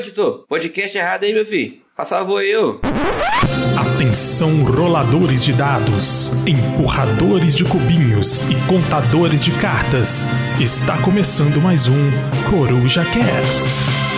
editor, podcast errado aí, meu filho. Faça favor ô. Atenção, roladores de dados, empurradores de cubinhos e contadores de cartas. Está começando mais um Coruja Cast.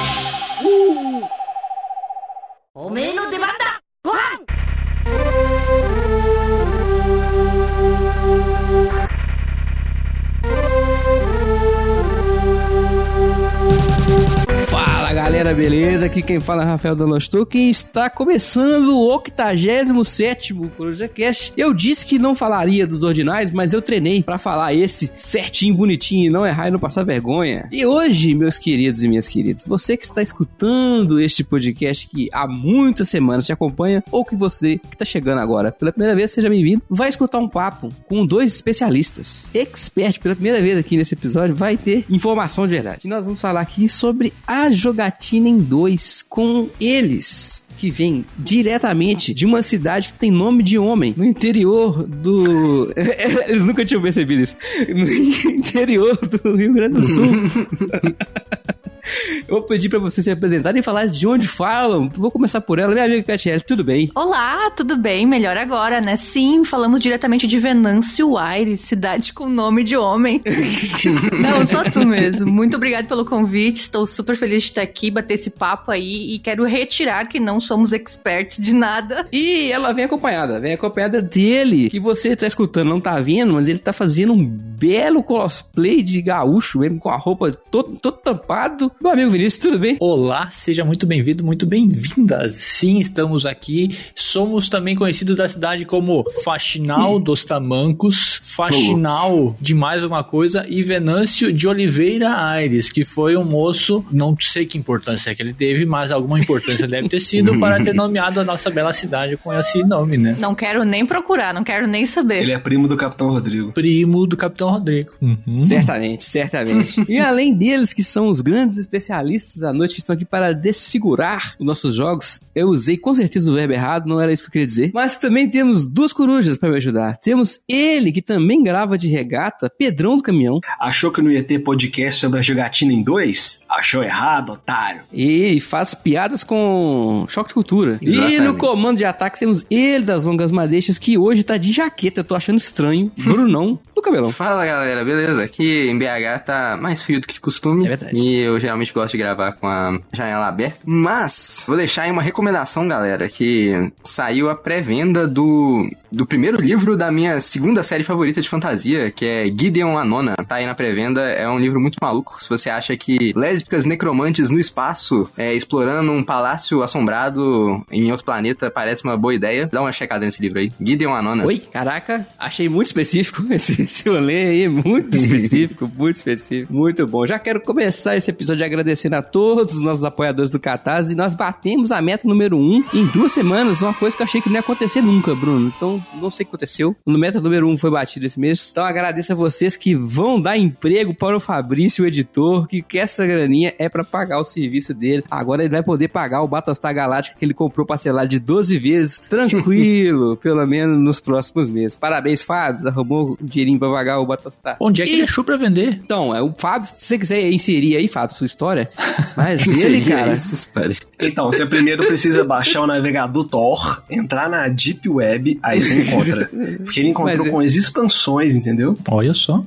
Beleza? Aqui quem fala é Rafael Danostuk e está começando o 87 Coruja Cast. Eu disse que não falaria dos ordinais, mas eu treinei pra falar esse certinho, bonitinho, e não errar e não passar vergonha. E hoje, meus queridos e minhas queridas, você que está escutando este podcast que há muitas semanas te acompanha, ou que você que está chegando agora pela primeira vez, seja bem-vindo, vai escutar um papo com dois especialistas. Expert, pela primeira vez aqui nesse episódio, vai ter informação de verdade. E nós vamos falar aqui sobre a jogatina em dois com eles que vem diretamente de uma cidade que tem nome de homem, no interior do. Eles nunca tinham percebido isso. No interior do Rio Grande do Sul. Eu vou pedir pra vocês se apresentarem e falar de onde falam. Vou começar por ela, minha amiga Catiele, tudo bem? Olá, tudo bem? Melhor agora, né? Sim, falamos diretamente de Venâncio Aires, cidade com nome de homem. Não, só tu mesmo. Muito obrigado pelo convite, estou super feliz de estar aqui, bater esse papo aí e quero retirar que não somos experts de nada. E ela vem acompanhada, vem acompanhada dele, que você tá escutando, não tá vendo, mas ele tá fazendo um belo cosplay de gaúcho, mesmo com a roupa todo, todo tampado. Meu amigo Vinícius, tudo bem? Olá, seja muito bem-vindo, muito bem-vinda. Sim, estamos aqui. Somos também conhecidos da cidade como Faxinal dos Tamancos, Faxinal de mais uma coisa e Venâncio de Oliveira Aires, que foi um moço, não sei que importância que ele teve, mas alguma importância deve ter sido para ter nomeado a nossa bela cidade com esse nome, né? Não quero nem procurar, não quero nem saber. Ele é primo do Capitão Rodrigo. Primo do Capitão Rodrigo. Uhum. Certamente, certamente. e além deles, que são os grandes especialistas da noite que estão aqui para desfigurar os nossos jogos, eu usei com certeza o verbo errado, não era isso que eu queria dizer. Mas também temos duas corujas para me ajudar. Temos ele, que também grava de regata, Pedrão do Caminhão. Achou que não ia ter podcast sobre a jogatina em dois? Achou errado, otário. E faz piadas com choque de cultura. E Exatamente. no comando de ataque temos ele das longas madeixas, que hoje tá de jaqueta, tô achando estranho. Brunão do cabelão. Fala galera, beleza? Aqui em BH tá mais frio do que de costume. É verdade. E eu geralmente gosto de gravar com a janela aberta. Mas, vou deixar aí uma recomendação, galera, que saiu a pré-venda do, do primeiro livro da minha segunda série favorita de fantasia, que é Gideon a Nona. Tá aí na pré-venda, é um livro muito maluco. Se você acha que lésbicas necromantes no espaço, é, explorando um palácio assombrado em outro planeta, parece uma boa ideia, dá uma checada nesse livro aí. Gideon a Nona. Oi, caraca, achei muito específico esse, esse rolê aí, muito específico, muito específico, muito bom. Já quero começar esse episódio agradecendo a todos os nossos apoiadores do Catarse e nós batemos a meta número 1 um em duas semanas, uma coisa que eu achei que não ia acontecer nunca, Bruno. Então, não sei o que aconteceu. O meta número 1 um foi batido esse mês. Então, agradeço a vocês que vão dar emprego para o Fabrício, o editor, que quer essa graninha é para pagar o serviço dele. Agora ele vai poder pagar o Battlestar Galáctica que ele comprou parcelado de 12 vezes, tranquilo, pelo menos nos próximos meses. Parabéns, Fábio, arrumou um dinheirinho pra pagar o Battlestar. Onde é que E- ele achou pra vender? Então, é o Fábio, se você quiser inserir aí, Fábio, sua história, mas Que ele, seria cara, essa história? Então, você primeiro precisa baixar o navegador Tor, entrar na Deep Web, aí você encontra. Porque ele encontrou Mas com as expansões, entendeu? Olha só.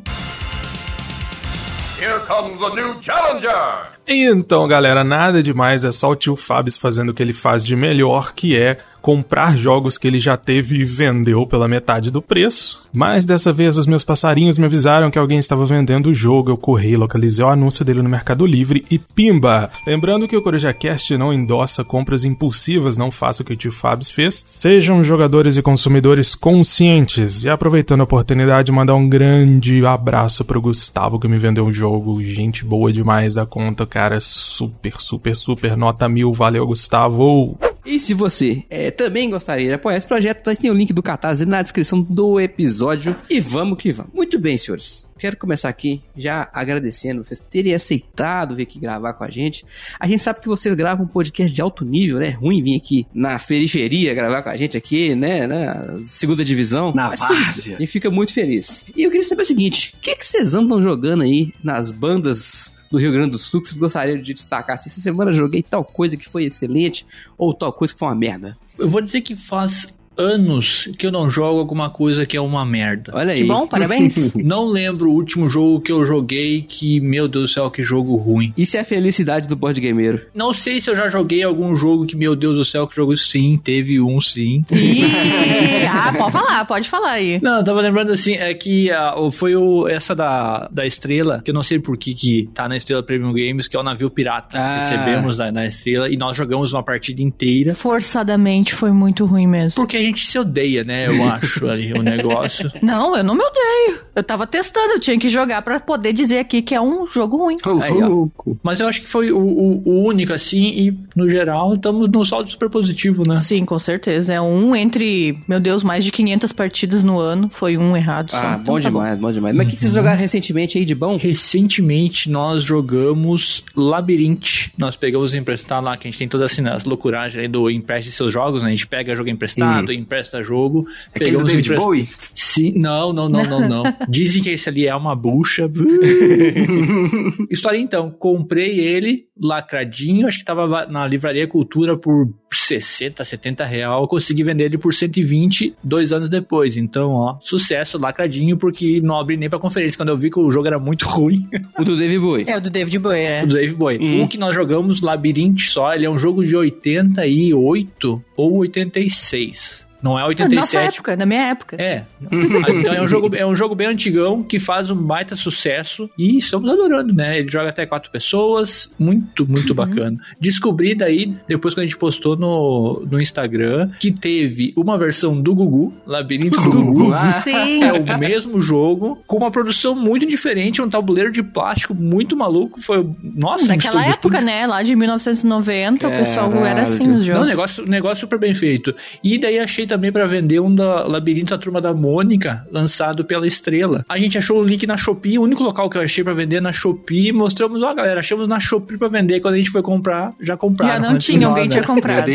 Here comes a new challenger! Então, galera, nada demais, é só o tio Fábio fazendo o que ele faz de melhor, que é comprar jogos que ele já teve e vendeu pela metade do preço. Mas dessa vez os meus passarinhos me avisaram que alguém estava vendendo o jogo. Eu corri, localizei o anúncio dele no Mercado Livre e pimba! Lembrando que o CorujaCast não endossa compras impulsivas, não faça o que o tio Fábio fez. Sejam jogadores e consumidores conscientes. E aproveitando a oportunidade, mandar um grande abraço pro Gustavo que me vendeu o jogo. Gente boa demais da conta, cara. Super, super, super nota mil. Valeu, Gustavo! E se você é, também gostaria de apoiar esse projeto, tem o link do Catarse na descrição do episódio. E vamos que vamos. Muito bem, senhores. Quero começar aqui já agradecendo vocês terem aceitado vir aqui gravar com a gente. A gente sabe que vocês gravam um podcast de alto nível, né? Ruim vir aqui na periferia gravar com a gente aqui, né? na segunda divisão. Na Mas várzea. A gente fica muito feliz. E eu queria saber o seguinte: o que, que vocês andam jogando aí nas bandas do Rio Grande do Sul que vocês gostariam de destacar? Se essa semana eu joguei tal coisa que foi excelente ou tal coisa que foi uma merda. Eu vou dizer que faz anos que eu não jogo alguma coisa que é uma merda. Olha aí. Que bom, parabéns. Não lembro o último jogo que eu joguei que, meu Deus do céu, que jogo ruim. Isso é a felicidade do board gameiro. Não sei se eu já joguei algum jogo que, meu Deus do céu, que jogo sim, teve um sim. Ih, ah, pode falar, pode falar aí. Não, eu tava lembrando assim, é que ah, foi o, essa da, da Estrela, que eu não sei por que que tá na Estrela Premium Games, que é o navio pirata. Ah. Recebemos da, na Estrela e nós jogamos uma partida inteira. Forçadamente foi muito ruim mesmo. Porque gente se odeia, né? Eu acho ali o negócio. Não, eu não me odeio. Eu tava testando, eu tinha que jogar pra poder dizer aqui que é um jogo ruim. Aí, ó. Mas eu acho que foi o, o- o único, assim, e no geral estamos num saldo super positivo, né? Sim, com certeza. É um entre, meu Deus, mais de 500 partidas no ano. Foi um errado só. Ah, Então bom tá demais, bom demais. Mas o que que vocês jogaram recentemente aí de bom? Recentemente nós jogamos Labyrinth. Nós pegamos emprestar lá, que a gente tem toda assim, as loucuragens aí do empreste seus jogos, né? A gente pega jogo emprestado, empresta jogo. Aquele do David emprest- Bowie? Sim, não, não, não, não, não. Dizem que esse ali é uma bucha. História então, comprei ele lacradinho, acho que tava va- na Livraria Cultura por 60, 70 real, consegui vender ele por 120 dois anos depois. Então, ó, sucesso lacradinho, porque não abri nem pra conferência, quando eu vi que o jogo era muito ruim, O do David Bowie. É o do David Bowie, é. o do Dave Boy. O que nós jogamos, Labyrinth só, ele é um jogo de 88 ou 86. Não é Na nossa 87, época, na minha época. é. então é um, jogo, é um jogo bem antigão que faz um baita sucesso e estamos adorando, né? Ele joga até quatro pessoas, muito, muito bacana. Descobri daí, depois que a gente postou no, no Instagram, que teve uma versão do Gugu, Labirinto do Gugu. Sim. É o mesmo jogo, com uma produção muito diferente, um tabuleiro de plástico muito maluco. Foi, nossa, um Naquela estúdio- época, né? Lá de 1990, o pessoal era assim Caralho. nos jogos. não, negócio, negócio super bem feito. E daí achei também pra vender um da Labirinto da Turma da Mônica, lançado pela Estrela. A gente achou o link na Shopee, o único local que eu achei pra vender na Shopee. Mostramos, ó, galera, achamos na Shopee pra vender. Quando a gente foi comprar, já compraram. Já não tinha, alguém tinha né? comprado.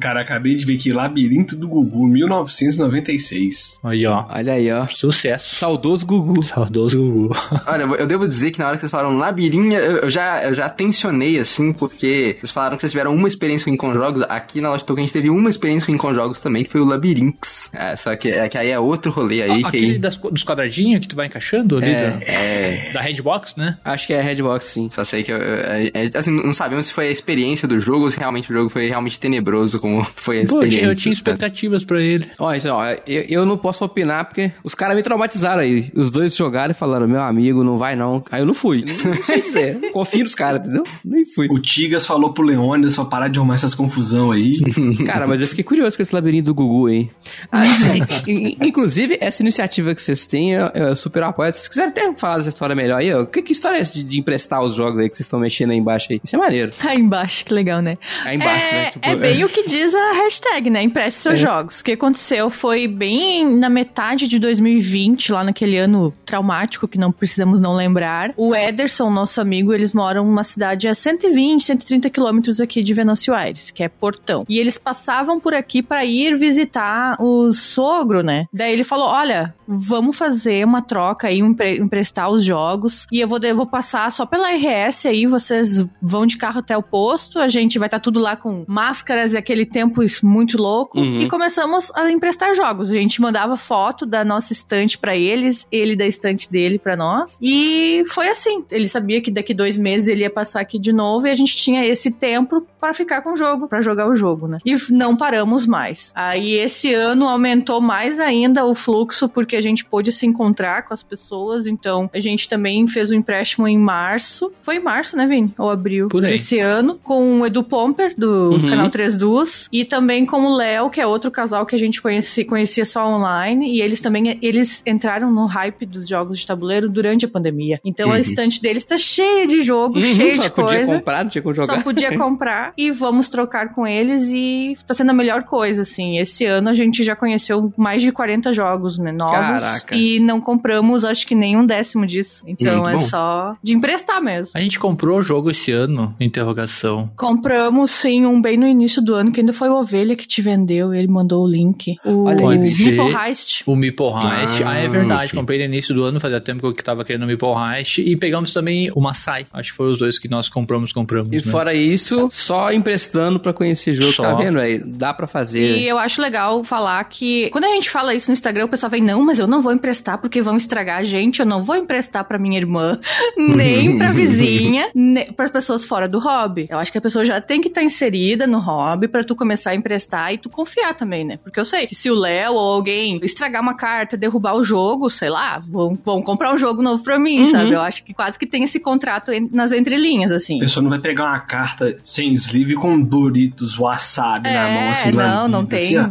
Cara, acabei de ver aqui Labirinto do Gugu, 1996. Aí, ó. Olha aí, ó. Sucesso. Saudoso Gugu. Saudoso Gugu. Olha, eu devo dizer que na hora que vocês falaram labirinha, eu eu já, eu já tensionei, assim, porque vocês falaram que vocês tiveram uma experiência com Incon Jogos. Aqui na Lost Token a gente teve uma experiência com Incon Jogos também, que foi o Labirinx. É, só que, é, que aí é outro rolê aí, que Aquele aí... das- dos quadradinhos que tu vai encaixando ali É, da, É, da Redbox, né? Acho que é Redbox, sim. só sei que, eu- eu- é, é, assim, não sabemos se foi a experiência do jogo ou se realmente o jogo foi realmente tenebroso como foi a Pô, eu experiência. tinha, eu tinha expectativas pra ele. Ó, isso, ó, eu, eu não posso opinar porque os caras me traumatizaram aí. Os dois jogaram e falaram, meu amigo, não vai não. Aí eu não fui. Não, não sei dizer. Confio nos caras, entendeu? Nem fui. O Tigas falou pro Leônidas pra parar de arrumar essas confusão aí. Cara, mas eu fiquei curioso com esse labirinto do Gugu, Ah. In- Inclusive, essa iniciativa que vocês têm, eu, eu super apoio. Se vocês quiserem até falar dessa história melhor aí, ó, que, que história é essa de, de emprestar os jogos aí que vocês estão mexendo aí embaixo aí? Isso é maneiro. Aí embaixo, que legal, né? Aí embaixo, é, né? Tipo, é bem o que diz a hashtag, né? Empreste seus jogos. O que aconteceu foi bem na metade de 2020, lá naquele ano traumático que não precisamos não lembrar. O Ederson, nosso amigo, eles moram numa cidade a 120, 130 quilômetros aqui de Venâncio Aires, que é Portão. E eles passavam por aqui para ir visitar o sogro, né? Daí ele falou: Olha, vamos fazer uma troca aí, empre- emprestar os jogos. E eu vou, eu vou passar só pela RS aí, vocês vão de carro até o posto. A gente vai estar tudo lá com máscaras e aquele tempo muito louco. Uhum. E começamos a emprestar jogos. A gente mandava foto da nossa estante para eles, ele da estante dele para nós. E foi assim. Ele sabia que daqui dois meses ele ia passar aqui de novo e a gente tinha esse tempo para ficar com o jogo, para jogar o jogo, né? E não paramos mais. Aí esse ano aumentou mais ainda o fluxo porque a gente pôde se encontrar com as pessoas. Então a gente também fez o empréstimo em março. Foi em março, né, Vini? Ou abril Por aí. desse ano com o Edu Pomper do Uhum. canal 3 Duas e também com o Léo, que é outro casal que a gente conheci, conhecia só online e eles também eles entraram no hype dos jogos de tabuleiro durante a pandemia. Então a Uhum. estante deles tá cheia de jogo, Uhum, cheia só de podia coisa. comprar, não tinha como jogar. Só podia comprar e vamos trocar com eles e tá sendo a melhor coisa, assim. Esse ano a gente já conheceu mais de 40 jogos né, novos. Caraca. E não compramos, acho que nem um décimo disso. Então é só de emprestar mesmo. A gente comprou o jogo esse ano? Interrogação. Compramos, sim, um bem no início do ano, que ainda foi o Ovelha que te vendeu, ele mandou o link. O Olha ser. Meeple Heist. O Meeple Heist. Ah, é verdade. sim. Comprei no início do ano, fazia tempo que eu tava querendo o Meeple Heist. E pegamos também o Masai. Acho que foi os dois que nós compramos, compramos. E né? fora isso, só emprestando pra conhecer jogo, Só. tá vendo aí? Dá pra fazer. E eu acho legal falar que quando a gente fala isso no Instagram, o pessoal vem, não, mas eu não vou emprestar porque vão estragar a gente, eu não vou emprestar pra minha irmã, nem pra vizinha, nem para pessoas fora do hobby. Eu acho que a pessoa já tem que estar inserida no hobby pra tu começar a emprestar e tu confiar também, né? Porque eu sei que se o Léo ou alguém estragar uma carta, derrubar o jogo, sei lá, vão, vão comprar um jogo novo pra mim, Uhum. sabe? Eu acho que quase que tem esse contrato nas entrelinhas, assim. A pessoa não vai pegar uma carta sem sleeve com Doritos wasabi na É, mão, assim, não, lambida, não assim, tem. ó.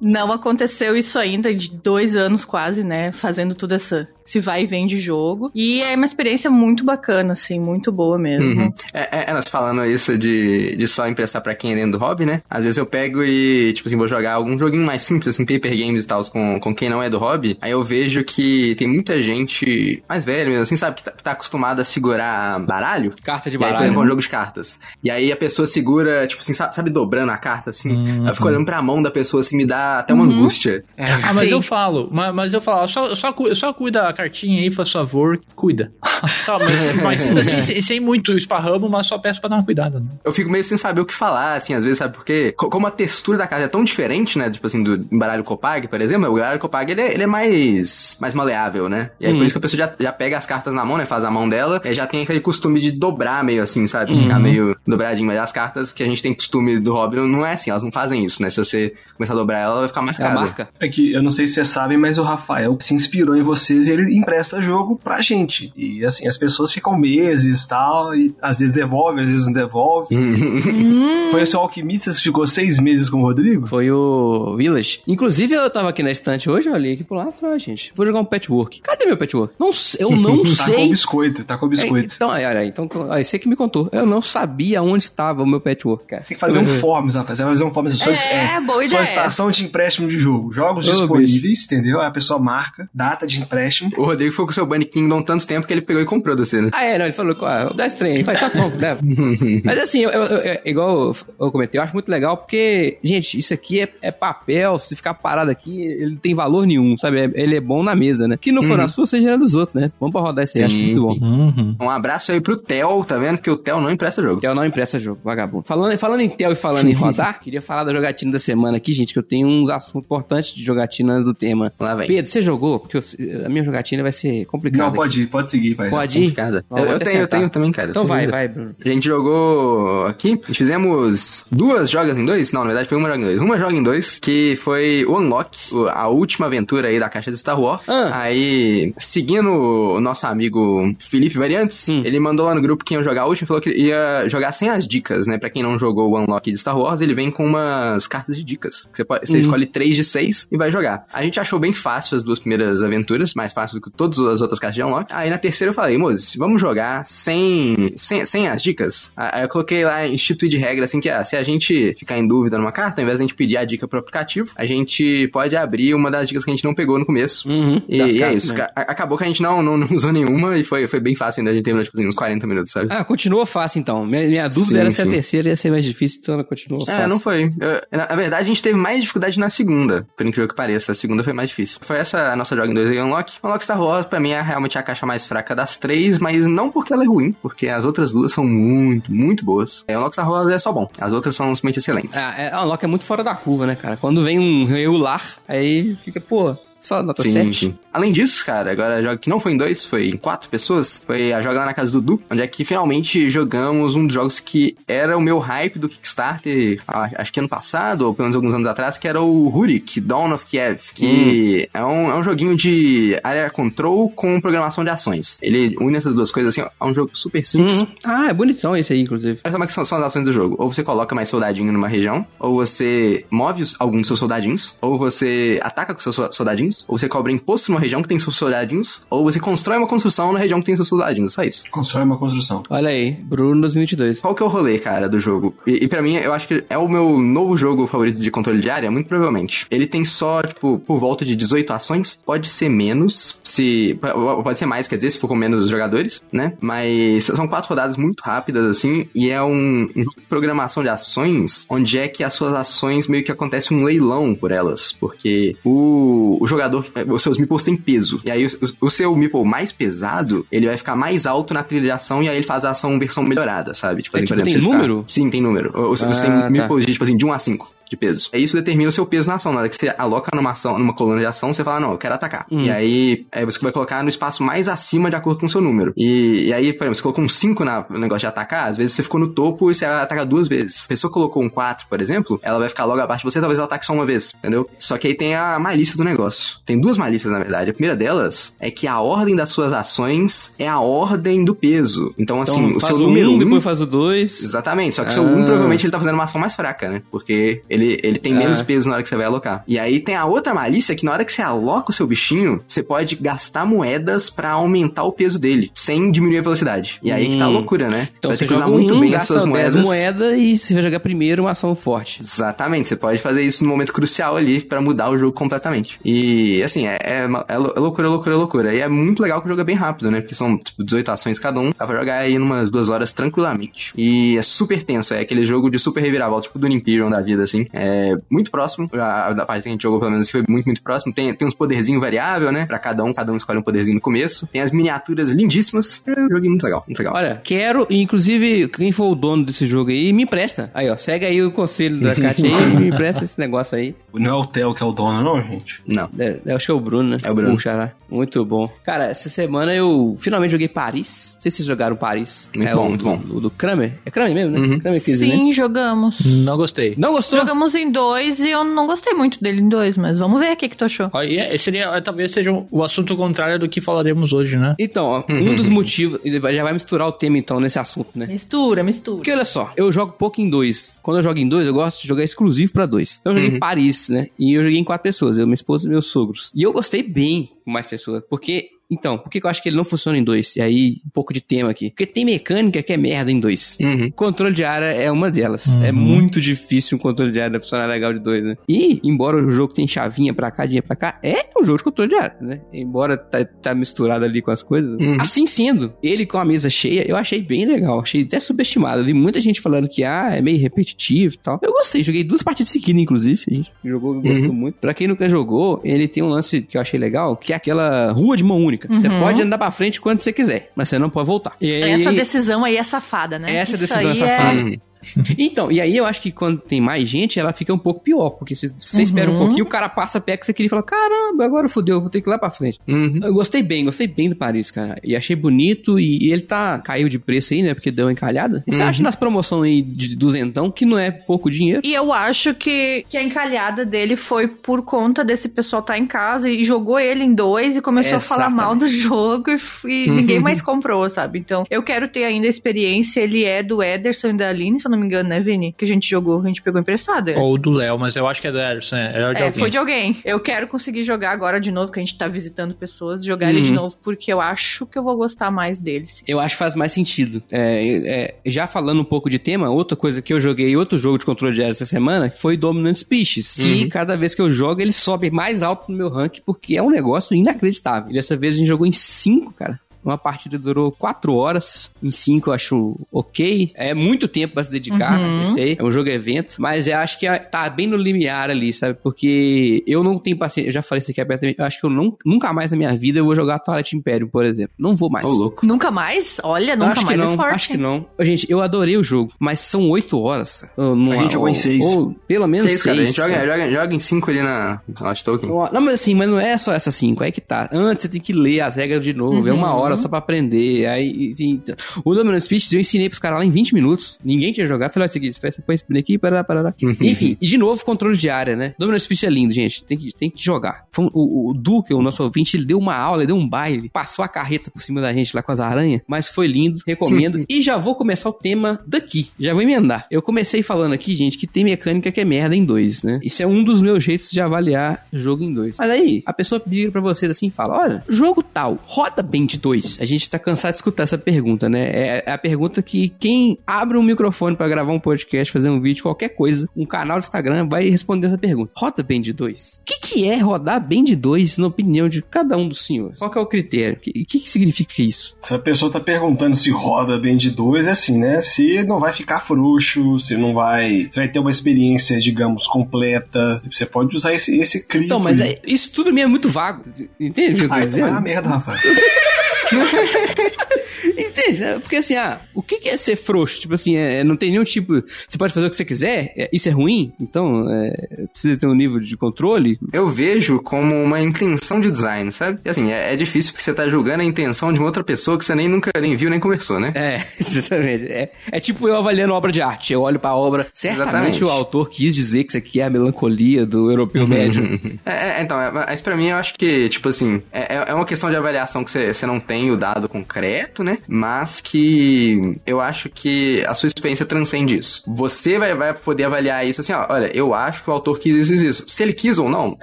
Não aconteceu isso ainda, de dois anos quase, né? Fazendo tudo essa. Se vai e vem de jogo. E é uma experiência muito bacana, assim, muito boa mesmo. Uhum. É, é, elas falando isso de, de só emprestar pra quem é dentro do hobby, né? Às vezes eu pego e, tipo assim, vou jogar algum joguinho mais simples, assim, paper games e tal, com, com quem não é do hobby. Aí eu vejo que tem muita gente mais velha mesmo, assim, sabe? Que tá, tá acostumada a segurar baralho. Carta de E aí, por baralho. exemplo, é um jogo de cartas. E aí a pessoa segura, tipo assim, sabe, dobrando a carta, assim? Uhum. Eu fico olhando pra mão da pessoa, assim, me dá até uma angústia. Ah, mas eu falo, mas, mas eu falo, só, só, só cuida a cartinha aí, faz favor, cuida. só, mas, mas assim, sem, sem muito esparramo, mas só peço pra dar uma cuidada, né? Eu fico meio sem saber o que falar, assim, às vezes, sabe? Porque co- como a textura da carta é tão diferente, né? Tipo assim, do baralho Copag, por exemplo, o baralho Copag, ele é, ele é mais, mais maleável, né? E aí, por isso que a pessoa já, já pega as cartas na mão, né? Faz a mão dela, e já tem aquele costume de dobrar meio assim, sabe? Ficar meio dobradinho. Mas as cartas que a gente tem costume do hobby não é assim, elas não fazem isso, né? Se você começar a dobrar ela, ela vai ficar É a marcada. marca? É que eu não sei se vocês sabem, mas o Rafael se inspirou em vocês e ele empresta jogo pra gente. E assim, as pessoas ficam meses e tal, e às vezes devolve, às vezes não devolve. Foi esse alquimista que ficou seis meses com o Rodrigo? Foi o Village. Inclusive, eu tava aqui na estante hoje, eu olhei aqui por lá e falei, ah, gente, vou jogar um patchwork. Cadê meu patchwork? Não, sei- eu não Tá com sei. biscoito, tá com É, biscoito. então, olha, olha, então, olha, você que me contou. Eu não sabia onde estava o meu patchwork, cara. Tem que fazer um forms, rapaz. Você vai fazer um forms. Só, É, boa ideia. Solicitação de empréstimo de jogo. Jogos Ô, disponíveis, entendeu? Aí a pessoa marca, data de empréstimo. O Rodrigo foi com o seu Bunny Kingdom tanto tempo que ele pegou e comprou do né? Ah, é, não, ele falou, ah, dá esse trem aí. Falei, tá bom, leva. Mas assim, eu, eu- eu- é igual eu, eu comentei, eu acho muito legal porque, gente, isso aqui é, é papel, se ficar parado aqui, ele não tem valor nenhum, sabe? É- Ele é bom na mesa, né? Que não for na sua, seja na dos outros, né? Vamos pra rodar esse aí, acho muito bom. Uhum. Um abraço aí pro Theo, tá vendo? Que o Theo não empresta jogo. Tel não empresta jogo, vagabundo. Falando, falando em Tel e falando em rodar, queria falar da jogatina da semana aqui, gente, que eu tenho uns assuntos importantes de jogatina antes do tema. Lá vem. Pedro, você jogou? Porque eu- a minha jogatina vai ser complicada. Não, aqui. pode ir, pode seguir, pai. Pode ir? Complicada. Ó, Eu, eu tenho, eu tenho também, cara. Então vai, vendo. vai, Bruno. A gente jogou aqui, a gente fizemos duas jogas em dois? Não, na verdade foi uma joga em dois. Uma joga em dois, que foi o Unlock, a última aventura aí da caixa de Star Wars. Ah. Aí, seguindo o nosso amigo Felipe Variantes, Hum. ele mandou lá no grupo que ia jogar a última e falou que ia jogar sem as dicas, né? Pra quem não jogou o Unlock de Star Wars, ele vem com umas cartas de dicas. Você, pode, você Hum. escolhe três de seis e vai jogar. A gente achou bem fácil as duas primeiras aventuras, mais fácil do que todas as outras cartas de Unlock. Aí na terceira eu falei, Moses, vamos jogar sem, sem, sem as dicas? Aí eu coloquei lá, instituir de regra, assim, que ah, se a gente ficar em dúvida numa carta, ao invés de a gente pedir a dica pro aplicativo, a gente pode abrir uma das dicas que a gente não pegou no começo. Uhum, E, e é cartas, isso. né? Ca- Acabou que a gente não, não, não usou nenhuma e foi, foi bem fácil ainda. A gente terminou, tipo assim, uns 40 minutos, sabe? Ah, continua fácil então. Minha, minha dúvida Sim, era se a sim. terceira ia ser mais difícil, então ela continua fácil. É, não foi. Eu- na, na verdade, a gente teve mais dificuldade na segunda, por incrível que pareça. A segunda foi mais difícil. Foi essa a nossa joga em 2 aí, Unlock. Unlock Star Wars, pra mim, é realmente a caixa mais fraca das três, mas não porque ela é ruim, porque as outras duas são muito, muito boas. É, Unlock Star Wars é só bom. As outras são simplesmente excelentes. Ah, é, Unlock é muito fora da curva, né, cara? Quando vem um regular, aí fica, pô, só nota Sim, 7. sim. Além disso, cara, agora a joga que não foi em dois, foi em quatro pessoas, foi a joga lá na casa do Du, onde é que finalmente jogamos um dos jogos que era o meu hype do Kickstarter, ah, acho que ano passado, ou pelo menos alguns anos atrás, que era o Rurik, Dawn of Kiev, que é, um, é um joguinho de área control com programação de ações. Ele une essas duas coisas assim, é um jogo super simples. Uhum. Ah, é bonitão esse aí, inclusive. Olha como é que são, são as ações do jogo. Ou você coloca mais soldadinho numa região, ou você move os- alguns dos seus soldadinhos, ou você ataca com seus so- soldadinhos, soldadinhos, ou você cobra imposto numa região que tem seus soldadinhos, ou você constrói uma construção na região que tem seus soldadinhos, só isso. Constrói uma construção. Olha aí, Bruno 2022. Qual que é o rolê, cara, do jogo? E, e para mim, eu acho que é o meu novo jogo favorito de controle de área, muito provavelmente. Ele tem só, tipo, por volta de 18 ações, pode ser menos, se... Pode ser mais, quer dizer, se for com menos jogadores, né? Mas são quatro rodadas muito rápidas, assim, e é um, um jogo programação de ações, onde é que as suas ações meio que acontece um leilão por elas, porque o, o jogador, os seus meeples têm peso, e aí o, o seu meeple mais pesado, ele vai ficar mais alto na trilha de ação, e aí ele faz a ação versão melhorada, sabe? Tipo, É, assim, tipo, por exemplo, tem ele ficar- número? Sim, tem número. Ou, se você Ah, tem tá. meeples de, tipo assim, de 1 a 5 de peso. E isso determina o seu peso na ação. Na hora que você aloca numa ação, numa coluna de ação, você fala, não, eu quero atacar. Hum. E aí, aí você vai colocar no espaço mais acima de acordo com o seu número. E, e aí, por exemplo, você colocou um 5 na- no negócio de atacar, às vezes você ficou no topo e você vai atacar duas vezes. A pessoa colocou um 4, por exemplo, ela vai ficar logo abaixo de você, talvez ela ataque só uma vez, entendeu? Só que aí tem a malícia do negócio. Tem duas malícias, na verdade. A primeira delas é que a ordem das suas ações é a ordem do peso. Então, assim, Então, o faz seu o número 1, um, depois faz o 2. Exatamente, só que o seu Ah. 1 provavelmente ele tá fazendo uma ação mais fraca, né? Porque ele, ele tem Ah. menos peso na hora que você vai alocar. E aí tem a outra malícia que na hora que você aloca o seu bichinho, você pode gastar moedas pra aumentar o peso dele, sem diminuir a velocidade. E aí que tá a Hum. loucura, né? Então você ter que usar joga muito um, bem as suas 10 moedas. moedas e você vai jogar primeiro uma ação forte. Exatamente, você pode fazer isso no momento crucial ali pra mudar o jogo completamente. E assim, é, é, é é loucura, loucura, loucura. E é muito legal que o jogo é bem rápido, né? Porque são tipo, 18 ações cada um. Dá pra jogar aí em umas duas horas tranquilamente. E é super tenso, é aquele jogo de super reviravolta, tipo do Imperium da vida, assim. É muito próximo. A, da parte que a gente jogou, pelo menos, foi muito, muito próximo. Tem, tem uns poderzinhos variável, né? Pra cada um, cada um escolhe um poderzinho no começo. Tem as miniaturas lindíssimas. É um joguinho muito legal, muito legal. Olha, quero, inclusive, quem for o dono desse jogo aí, me empresta. Aí, ó, segue aí o conselho da Kátia aí e me empresta esse negócio aí. Não é o Theo que é o dono, não, gente? Não. É, eu acho que é o Bruno, né? É o Bruno. Xará. Muito bom. Cara, essa semana eu finalmente joguei Paris. Não sei se vocês jogaram Paris. Muito é bom, o, muito bom. Do, do Kramer? É Kramer mesmo, né? Kramer Crise, né? Sim, jogamos. Não gostei. Não gostou? Jogamos em dois e eu não gostei muito dele em dois, mas vamos ver o que, que tu achou. Ó, e esse seria, talvez seja o assunto contrário do que falaremos hoje, né? Então, ó, um dos motivos... Já vai misturar o tema, então, nesse assunto, né? Mistura, mistura. Porque olha só, eu jogo pouco em dois. Quando eu jogo em dois, eu gosto de jogar exclusivo pra dois. Então eu joguei em Paris, né? E eu joguei em quatro pessoas, eu, minha esposa e meus sogros. E eu gostei bem com mais pessoas, porque então, por que eu acho que ele não funciona em dois? E aí, um pouco de tema aqui. Porque tem mecânica que é merda em dois. Uhum. Controle de área é uma delas. É muito difícil um controle de área funcionar legal de dois, né? E, embora o jogo tenha chavinha pra cá, dinha pra cá, é um jogo de controle de área, né? Embora tá, tá misturado ali com as coisas. Assim sendo, ele com a mesa cheia, eu achei bem legal. Achei até subestimado. Eu vi muita gente falando que, ah, é meio repetitivo e tal. Eu gostei. Joguei duas partidas seguidas, inclusive. A gente jogou e gostou muito. Pra quem nunca jogou, ele tem um lance que eu achei legal, que é aquela rua de mão única. Você pode andar pra frente quando você quiser, mas você não pode voltar. E aí- Essa decisão aí é safada, né? essa Isso decisão é safada. Então, e aí eu acho que quando tem mais gente, ela fica um pouco pior, porque se você espera um pouquinho, o cara passa perto que você queria e fala: caramba, agora fodeu, eu vou ter que ir lá pra frente. Uhum. Eu gostei bem, gostei bem do Paris, cara. E achei bonito, e, e ele tá. caiu de preço aí, né? Porque deu uma encalhada. E você acha nas promoções aí de duzentão, que não é pouco dinheiro. E eu acho que, que a encalhada dele foi por conta desse pessoal estar em casa e jogou ele em dois e começou a falar Exatamente. mal do jogo e, e ninguém mais comprou, sabe? Então, eu quero ter ainda a experiência. Ele é do Ederson e da Aline, se eu não me engano, né, Vini? Que a gente jogou, a gente pegou emprestado. Ou do Léo, mas eu acho que é do Ederson, é, é de É, alguém. foi de alguém. Eu quero conseguir jogar agora de novo, que a gente tá visitando pessoas, jogar ele de novo, porque eu acho que eu vou gostar mais dele. sim. Eu acho que faz mais sentido. É, é, já falando um pouco de tema, outra coisa que eu joguei, outro jogo de controle de área essa semana, foi Dominant Species. Que cada vez que eu jogo, ele sobe mais alto no meu rank, porque é um negócio inacreditável. E dessa vez a gente jogou em 5, cara. Uma partida durou 4 horas. Em 5 eu acho ok. É muito tempo pra se dedicar, Uhum. eu sei. É um jogo evento. Mas eu acho que é- tá bem no limiar ali, sabe? Porque eu não tenho paciência. Eu já falei isso aqui abertamente. Eu acho que eu não, nunca mais na minha vida eu vou jogar Twilight Imperium, por exemplo. Não vou mais. Ô, louco. Nunca mais? Olha, nunca acho mais que não, é forte. Acho que não. Gente, eu adorei o jogo, mas são oito horas. Eu não- A gente jogou em seis. Ou pelo menos Seis, seis. cara. A gente joga, joga, joga em 5 ali na Lost Token. Não, mas assim, mas não é só essas cinco, é que tá. Antes você tem que ler as regras de novo, é uma hora só pra aprender. Aí, enfim, o Domino Speech eu ensinei pros caras lá em 20 minutos. Ninguém tinha jogado. Falei, ó, isso aqui, você põe esse aqui, parará, parará. Enfim, e de novo, controle de área, né? Domino Speech é lindo, gente. Tem que, tem que jogar. O, o Duque, o nosso ouvinte, ele deu uma aula, ele deu um baile, passou a carreta por cima da gente lá com as aranhas, mas foi lindo, recomendo. e já vou começar o tema daqui. Já vou emendar. Eu comecei falando aqui, gente, que tem mecânica que é merda em dois, né? Isso é um dos meus jeitos de avaliar jogo em dois. Mas aí, a pessoa vira pra vocês assim e fala: olha, jogo tal, roda bem de dois. A gente tá cansado de escutar essa pergunta, né? É é a pergunta que quem abre um microfone pra gravar um podcast, fazer um vídeo, qualquer coisa, um canal do Instagram vai responder essa pergunta. Roda bem de dois? O que, que é rodar bem de dois, na opinião de cada um dos senhores? Qual é o critério? O que, que, que significa isso? Se a pessoa tá perguntando se roda bem de dois, é assim, né? Se não vai ficar frouxo, se não vai. Você vai ter uma experiência, digamos, completa. Você pode usar esse, esse clique. Então, mas é- isso tudo é muito vago. Entende Ah, vai na merda, Rafael. Entende? né? Porque assim, ah, o que é ser frouxo? Tipo assim, é, não tem nenhum tipo. Você pode fazer o que você quiser? É, isso é ruim? Então, é, precisa ter um nível de controle? Eu vejo como uma intenção de design, sabe? E assim, é, é difícil porque você tá julgando a intenção de uma outra pessoa que você nem nunca nem viu nem conversou, né? É, exatamente. É, é tipo eu avaliando obra de arte. Eu olho pra obra. Certamente Exatamente. o autor quis dizer que isso aqui é a melancolia do europeu médio. É, é, então, é, mas pra mim eu acho que, tipo assim, é, é- é uma questão de avaliação que você você não tem o dado concreto, né? Mas que eu acho que a sua experiência transcende isso. Você vai, vai poder avaliar isso assim, ó, olha, eu acho que o autor quis isso, isso, isso. Se ele quis ou não,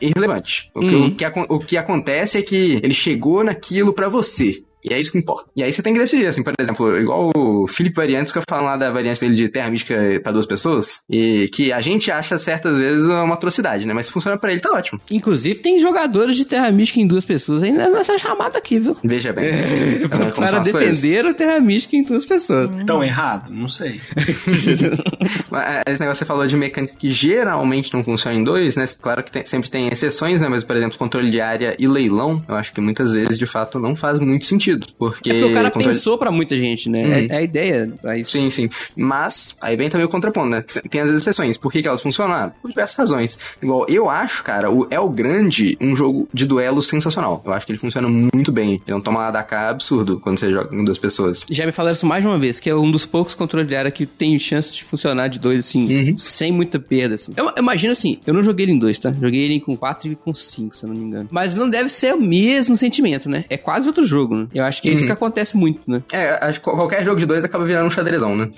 irrelevante. O que, Uhum. o que, o que acontece é que ele chegou naquilo pra você. E é isso que importa. E aí você tem que decidir, assim, por exemplo, igual o Felipe Variantes que eu falo lá da variante dele de Terra Mística pra duas pessoas, e que a gente acha certas vezes uma atrocidade, né? Mas se funciona pra ele, tá ótimo. Inclusive, tem jogadores de Terra Mística em duas pessoas aí nessa chamada aqui, viu? Veja bem. Como Para as coisas? defender o Terra Mística em duas pessoas. Tão errado? Não sei. Mas, é, Esse negócio que você falou de mecânica que geralmente não funciona em dois, né? Claro que tem- sempre tem exceções, né? Mas, por exemplo, controle de área e leilão, eu acho que muitas vezes, de fato, não faz muito sentido. Porque, É porque o cara controle- pensou pra muita gente, né? Hum. É, é a ideia pra isso. Sim, sim. Mas, aí vem também o contraponto, né? Tem- as exceções. Por que, que elas funcionam? Ah, Por diversas razões. Igual, eu acho, cara, o El Grande um jogo de duelo sensacional. Eu acho que ele funciona muito bem. Ele não toma nada da cá absurdo quando você joga com duas pessoas. Já me falaram isso mais de uma vez, que é um dos poucos controles de área que tem chance de funcionar de dois, assim, Uhum. sem muita perda, assim. Eu, eu imagino assim, eu não joguei ele em dois, tá? Joguei ele com quatro e com cinco, se eu não me engano. Mas não deve ser o mesmo sentimento, né? É quase outro jogo, né? Eu acho que é Uhum. isso que acontece muito, né? É, acho que qualquer jogo de dois acaba virando um xadrezão, né?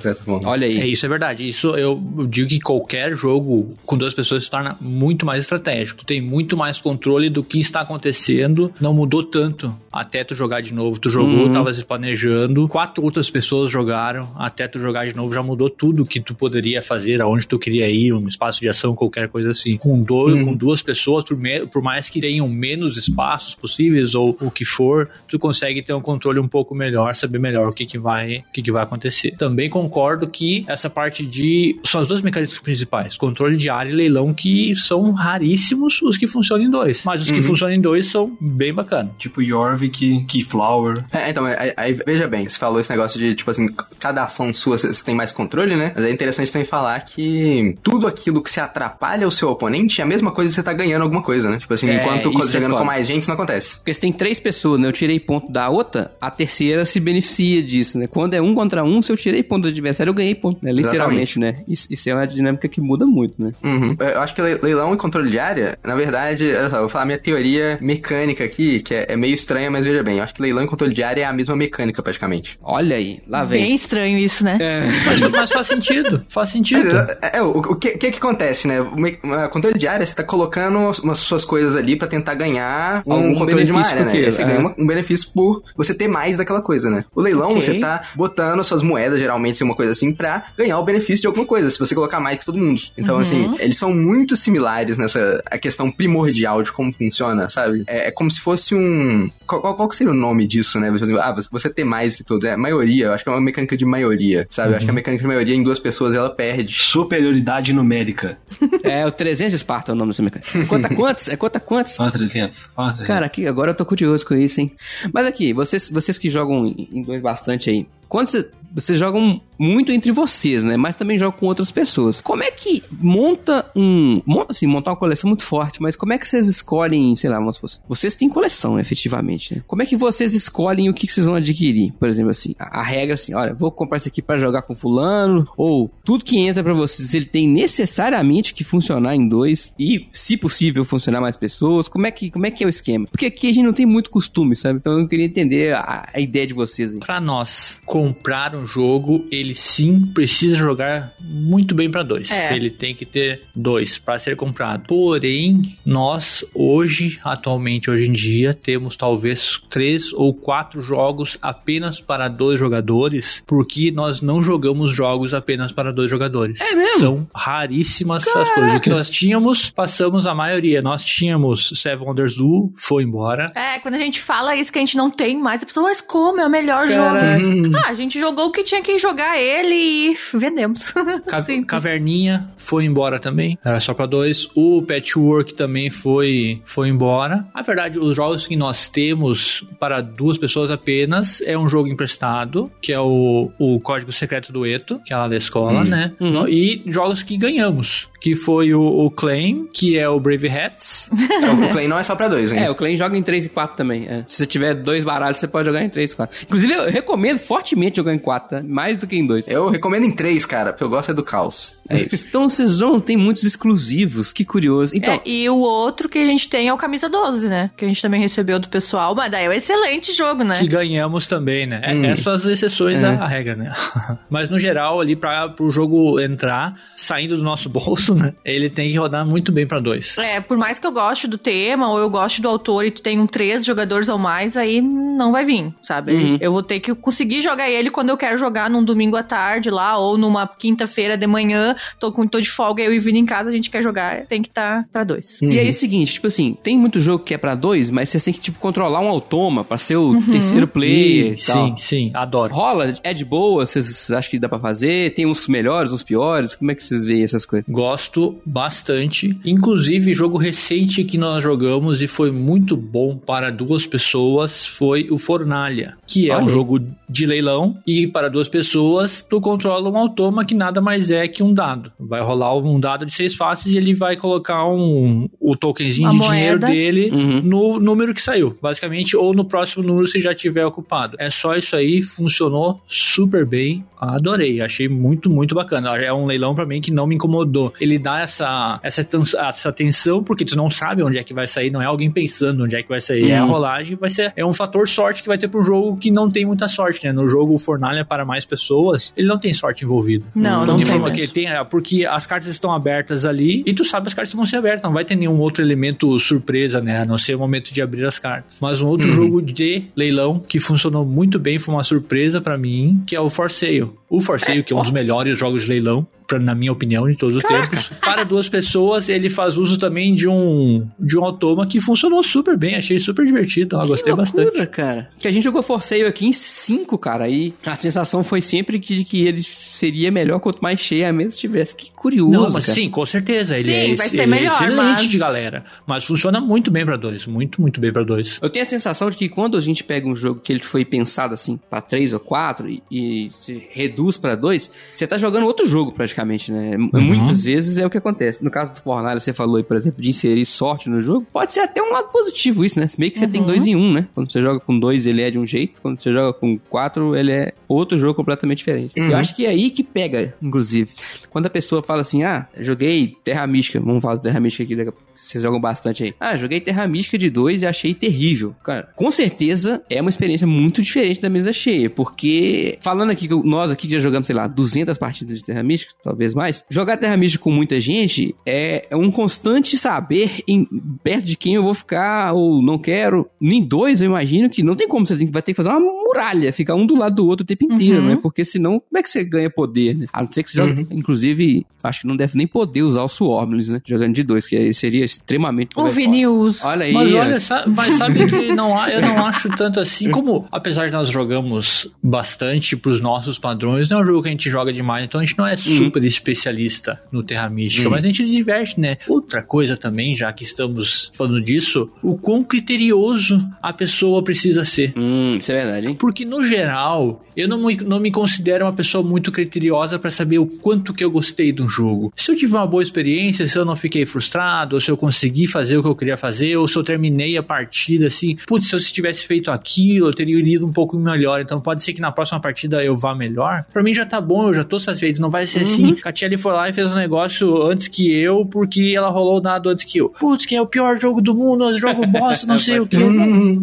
Olha aí. É, isso é verdade. Isso eu digo que qualquer jogo com duas pessoas se torna muito mais estratégico. Tu tem muito mais controle do que está acontecendo. Não mudou tanto até tu jogar de novo. Tu jogou, Uhum. tava se planejando. Quatro outras pessoas jogaram. Até tu jogar de novo já mudou tudo que tu poderia fazer, aonde tu queria ir, um espaço de ação, qualquer coisa assim. Com, dois, Uhum. com duas pessoas, por, me- por mais que tenham menos espaços possíveis ou o que for, tu consegue ter um controle um pouco melhor, saber melhor o que, que vai o que, que vai acontecer. Também concordo que essa parte de são as duas mecânicas principais, controle de área e leilão que são raríssimos os que funcionam em dois, mas os que funcionam em dois são bem bacanas. Tipo Jorvik, Keyflower. É, então, aí, aí, veja bem, você falou esse negócio de, tipo assim, cada ação sua você você tem mais controle, né? Mas é interessante também falar que tudo aquilo que se atrapalha o seu oponente é a mesma coisa que você tá ganhando alguma coisa, né? Tipo assim, É, enquanto é jogando com foda. mais gente, isso não acontece. Porque se tem três pessoas, né? Eu tirei ponto da outra, a terceira se beneficia disso, né? Quando é um contra um, se eu tirei ponto do adversário, eu ganhei ponto, né? Literalmente, né? Isso, isso é uma dinâmica que muda muito, né? Uhum. Eu acho que le- leilão e controle de área, na verdade, olha só, eu vou falar minha teoria mecânica aqui, que é, é meio estranha, mas veja bem, eu acho que leilão e controle de área é a mesma mecânica, praticamente. Olha aí, lá vem. Bem estranho isso, né? Mas, mas faz sentido, faz sentido. É, é, o, o que, que que acontece, né? O me- a controle de área, você tá colocando umas suas coisas ali pra tentar ganhar um Algum controle de uma área, né? Você é. ganha uma- um benefício por você ter mais daquela coisa, né? O leilão, Ok. você tá botando suas moedas, geralmente, uma coisa assim, pra ganhar o benefício de alguma coisa, se você colocar mais que todo mundo. Então, assim, eles são muito similares nessa a questão primordial de como funciona, sabe? É, é como se fosse um... Qual, qual, qual que seria o nome disso, né? Você, ah, você- você ter mais que todos. É maioria, eu acho que é uma mecânica de maioria, sabe? Eu acho que a mecânica de maioria em duas pessoas, ela perde. Superioridade numérica. É o 300 de Esparta é o nome dessa mecânica. Conta quantos? É conta quantos? Fala 300. Fala 300. Cara, aqui, agora eu tô curioso com isso, hein? Mas aqui, vocês, vocês que jogam em dois bastante aí, quando você vocês jogam muito entre vocês, né? Mas também jogam com outras pessoas. Como é que monta um. Monta, assim, montar uma coleção muito forte, mas como é que vocês escolhem, sei lá, vocês têm coleção, efetivamente, né? Como é que vocês escolhem o que vocês vão adquirir? Por exemplo, assim, a, a regra assim, olha, vou comprar isso aqui para jogar com fulano, ou tudo que entra para vocês, ele tem necessariamente que funcionar em dois, e, se possível, funcionar mais pessoas. Como é que, como é, que é o esquema? Porque aqui a gente não tem muito costume, sabe? Então eu queria entender a, a ideia de vocês aí. Pra nós, comprar um jogo, ele sim precisa jogar muito bem para dois. É. Ele tem que ter dois para ser comprado. Porém, nós hoje, atualmente, hoje em dia, temos talvez três ou quatro jogos apenas para dois jogadores, porque nós não jogamos jogos apenas para dois jogadores. É mesmo? São raríssimas Caraca. as coisas. O que nós tínhamos, passamos a maioria. Nós tínhamos Seven Wonders Duel, foi embora. É, quando a gente fala isso que a gente não tem mais, a pessoa, mas como? É o melhor Caraca. jogo. Ah, a gente jogou o que tinha que jogar ele e vendemos. Ca Caverninha foi embora também. Era só para dois. O Patchwork também foi, foi embora. Na verdade, os jogos que nós temos para duas pessoas apenas é um jogo emprestado, que é o, o Código Secreto do Eto, que é lá da escola, hum. né? Uhum. E jogos que ganhamos que foi o, o Claim, que é o Brave Hats. o Claim não é só pra dois, hein? É, o Claim joga em 3 e 4 também. É. Se você tiver dois baralhos, você pode jogar em 3 e 4. Inclusive, eu recomendo fortemente jogar em 4, tá? Mais do que em 2. Eu recomendo em 3, cara, porque eu gosto é do caos. É isso. então, vocês não tem muitos exclusivos, que curioso. Então, é, e o outro que a gente tem é o Camisa 12, né? Que a gente também recebeu do pessoal, mas daí é um excelente jogo, né? Que ganhamos também, né? É, hum. É, só as exceções é. à regra, né? mas no geral, ali, pra, pro jogo entrar, saindo do nosso bolso, né? Ele tem que rodar muito bem para dois. É, por mais que eu goste do tema ou eu goste do autor e tu tem um três jogadores ou mais, aí não vai vir, sabe? Uhum. Eu vou ter que conseguir jogar ele quando eu quero jogar num domingo à tarde lá ou numa quinta-feira de manhã, tô, com, tô de folga, eu e vindo em casa, a gente quer jogar, tem que estar tá pra dois. Uhum. E aí é o seguinte, tipo assim, tem muito jogo que é para dois, mas você tem que, tipo, controlar um automa pra ser o uhum. terceiro player e, Sim, sim, adoro. Rola, é de boa, vocês acham que dá pra fazer? Tem uns melhores, uns piores? Como é que vocês veem essas coisas? Gosto bastante bastante. Inclusive, jogo recente que nós jogamos e foi muito bom para duas pessoas foi o Fornalha, que é um jogo de leilão e para duas pessoas tu controla um automa que nada mais é que um dado. Vai rolar um dado de seis faces e ele vai colocar um o tokenzinho Uma de moeda. dinheiro dele uhum. no número que saiu, basicamente, ou no próximo número se já tiver ocupado. É só isso aí, funcionou super bem, adorei, achei muito, muito bacana. É um leilão para mim que não me incomodou. Ele dá essa, essa, essa tensão, porque tu não sabe onde é que vai sair, não é alguém pensando onde é que vai sair. Uhum. É a uhum. rolagem, vai ser. É um fator sorte que vai ter pro jogo que não tem muita sorte, né? No jogo o Fornalha para mais pessoas, ele não tem sorte envolvido. Não, então, não tem. Que tem, é, porque as cartas estão abertas ali e tu sabe as cartas vão ser abertas, não vai ter nenhum outro elemento surpresa, né? A não ser o momento de abrir as cartas. Mas um outro uhum. jogo de leilão que funcionou muito bem, foi uma surpresa para mim, que é o For Sale. O For Sale, que é um dos melhores jogos de leilão, pra, na minha opinião, de todos os Caraca. tempos. Para duas pessoas, ele faz uso também de um de um automa que funcionou super bem, achei super divertido, ó, gostei loucura, bastante. cara. Que a gente jogou For Sale aqui em 5, cara, e a sensação foi sempre que, que ele seria melhor quanto mais cheia a mesa tivesse. Que curioso, Não, mas cara. sim, com certeza. Ele sim, é, vai ser ele melhor, é excelente mas... de galera, mas funciona muito bem para dois, muito, muito bem para dois. Eu tenho a sensação de que quando a gente pega um jogo que ele foi pensado assim para três ou quatro e, e se reduz para dois, você tá jogando outro jogo praticamente, né? Uhum. Muitas vezes é o que acontece. No caso do Fortnite, você falou aí, por exemplo, de inserir sorte no jogo, pode ser até um lado positivo isso, né? Meio que você uhum. tem dois em um, né? Quando você joga com dois, ele é de um jeito, quando você joga com quatro, ele é outro jogo completamente diferente. Uhum. Eu acho que é aí que pega, inclusive. Quando a pessoa fala assim, ah, joguei Terra Mística, vamos falar de Terra Mística aqui, vocês jogam bastante aí. Ah, joguei Terra Mística de dois e achei terrível. Cara, com certeza é uma experiência muito diferente da mesa cheia, porque falando aqui, nós aqui já jogamos, sei lá, 200 partidas de Terra Mística, talvez mais, jogar Terra Mística com muita gente é, é um constante saber em, perto de quem eu vou ficar ou não quero. Nem dois, eu imagino que não tem como, você vai ter que fazer uma muralha, ficar um do lado do outro o tempo inteiro, uhum. né? Porque senão, como é que você ganha poder, né? A não ser que você uhum. joga, inclusive, acho que não deve nem poder usar o Swarmless, né? Jogando de dois, que seria extremamente... O Vini usa. Olha aí. Mas olha, sabe, mas sabe que não, eu não acho tanto assim, como apesar de nós jogamos bastante pros nossos padrões, não é um jogo que a gente joga demais, então a gente não é uhum. super uhum. especialista no Terra Mística, uhum. mas a gente diverte, né? Outra coisa também, já que estamos falando disso, o quão criterioso a pessoa precisa ser. Hum, isso é verdade, hein? Porque, no geral, eu não me, não me considero uma pessoa muito criteriosa pra saber o quanto que eu gostei de um jogo. Se eu tive uma boa experiência, se eu não fiquei frustrado, ou se eu consegui fazer o que eu queria fazer, ou se eu terminei a partida assim, putz, se eu tivesse feito aquilo, eu teria ido um pouco melhor. Então pode ser que na próxima partida eu vá melhor. Pra mim já tá bom, eu já tô satisfeito. Não vai ser assim, a Tiele foi lá e fez um negócio antes que eu, porque ela rolou o dado antes que eu. Putz, que é o pior jogo do mundo, jogo bosta, não sei o que.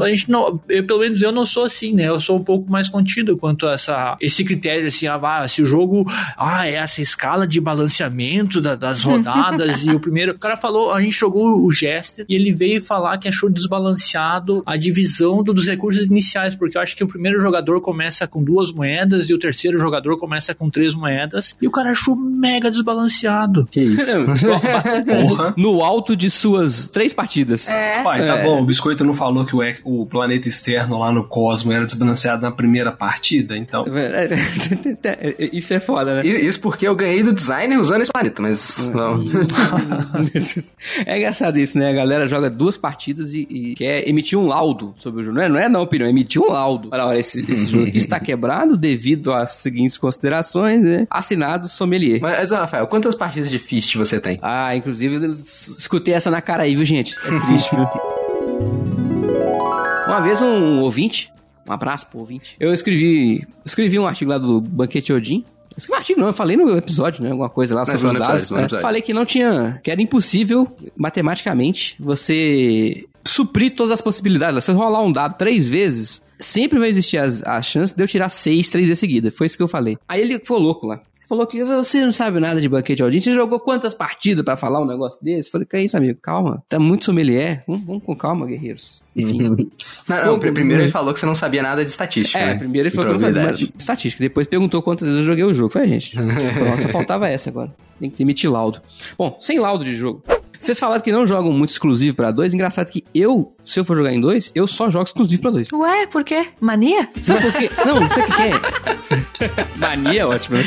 A gente não, eu, pelo menos eu não sou assim, né? Eu sou um pouco mais contido quanto a essa, esse critério, assim, ah, se o jogo, ah, é essa escala de balanceamento da- das rodadas e o primeiro, o cara falou, a gente jogou o Jester e ele veio falar que achou desbalanceado a divisão do- dos recursos iniciais, porque eu acho que o primeiro jogador começa com duas moedas e o terceiro jogador começa com três moedas e o cara achou mega desbalanceado. Que isso. Porra. No alto de suas três partidas. É. Pai, tá É. bom, o Biscoito não falou que o, o planeta externo lá no Cosmo era desbalanceado na primeira partida, então. Isso é foda, né? Isso porque eu ganhei do designer usando esse planeta, mas não. é engraçado isso, né? A galera joga duas partidas e, e quer emitir um laudo sobre o jogo. Não é, não é não, opinião, é emitir um laudo. Olha, olha, esse, esse jogo aqui está quebrado devido às seguintes considerações, né? Assinado sommelier. Mas, Rafael, quantas partidas de Fist você tem? Ah, inclusive, eu escutei essa na cara aí, viu, gente? É triste, viu? Uma vez um ouvinte, um abraço pro ouvinte, eu escrevi, escrevi um artigo lá do Banquete Odin. Escrevi um artigo não, eu falei no episódio, né? Alguma coisa lá Não, sobre os dados. episódio, né? Falei que não tinha, que era impossível, matematicamente, você suprir todas as possibilidades. Se eu rolar um dado três vezes, sempre vai existir as- a chance de eu tirar seis três vezes seguidas. Foi isso que eu falei. Aí ele ficou louco lá. Falou que você não sabe nada de banquete Odin. Você jogou quantas partidas pra falar um negócio desse? Falei, que é isso, amigo? Calma. Tá muito sommelier. Vamos, vamos com calma, guerreiros. Enfim. Não, não, pr- primeiro ele falou que você não sabia nada de estatística. É, né? primeiro ele De falou que não sabia probabilidade. mas- estatística. Depois perguntou quantas vezes eu joguei o jogo. Foi a gente. Pronto, só faltava essa agora. Tem que emitir laudo. Bom, sem laudo de jogo. Vocês falaram que não jogam muito exclusivo pra dois. Engraçado que eu, se eu for jogar em dois, eu só jogo exclusivo pra dois. Ué, por quê? Mania? Sabe por quê? Não, sabe o que que é? Mania é ótimo, né?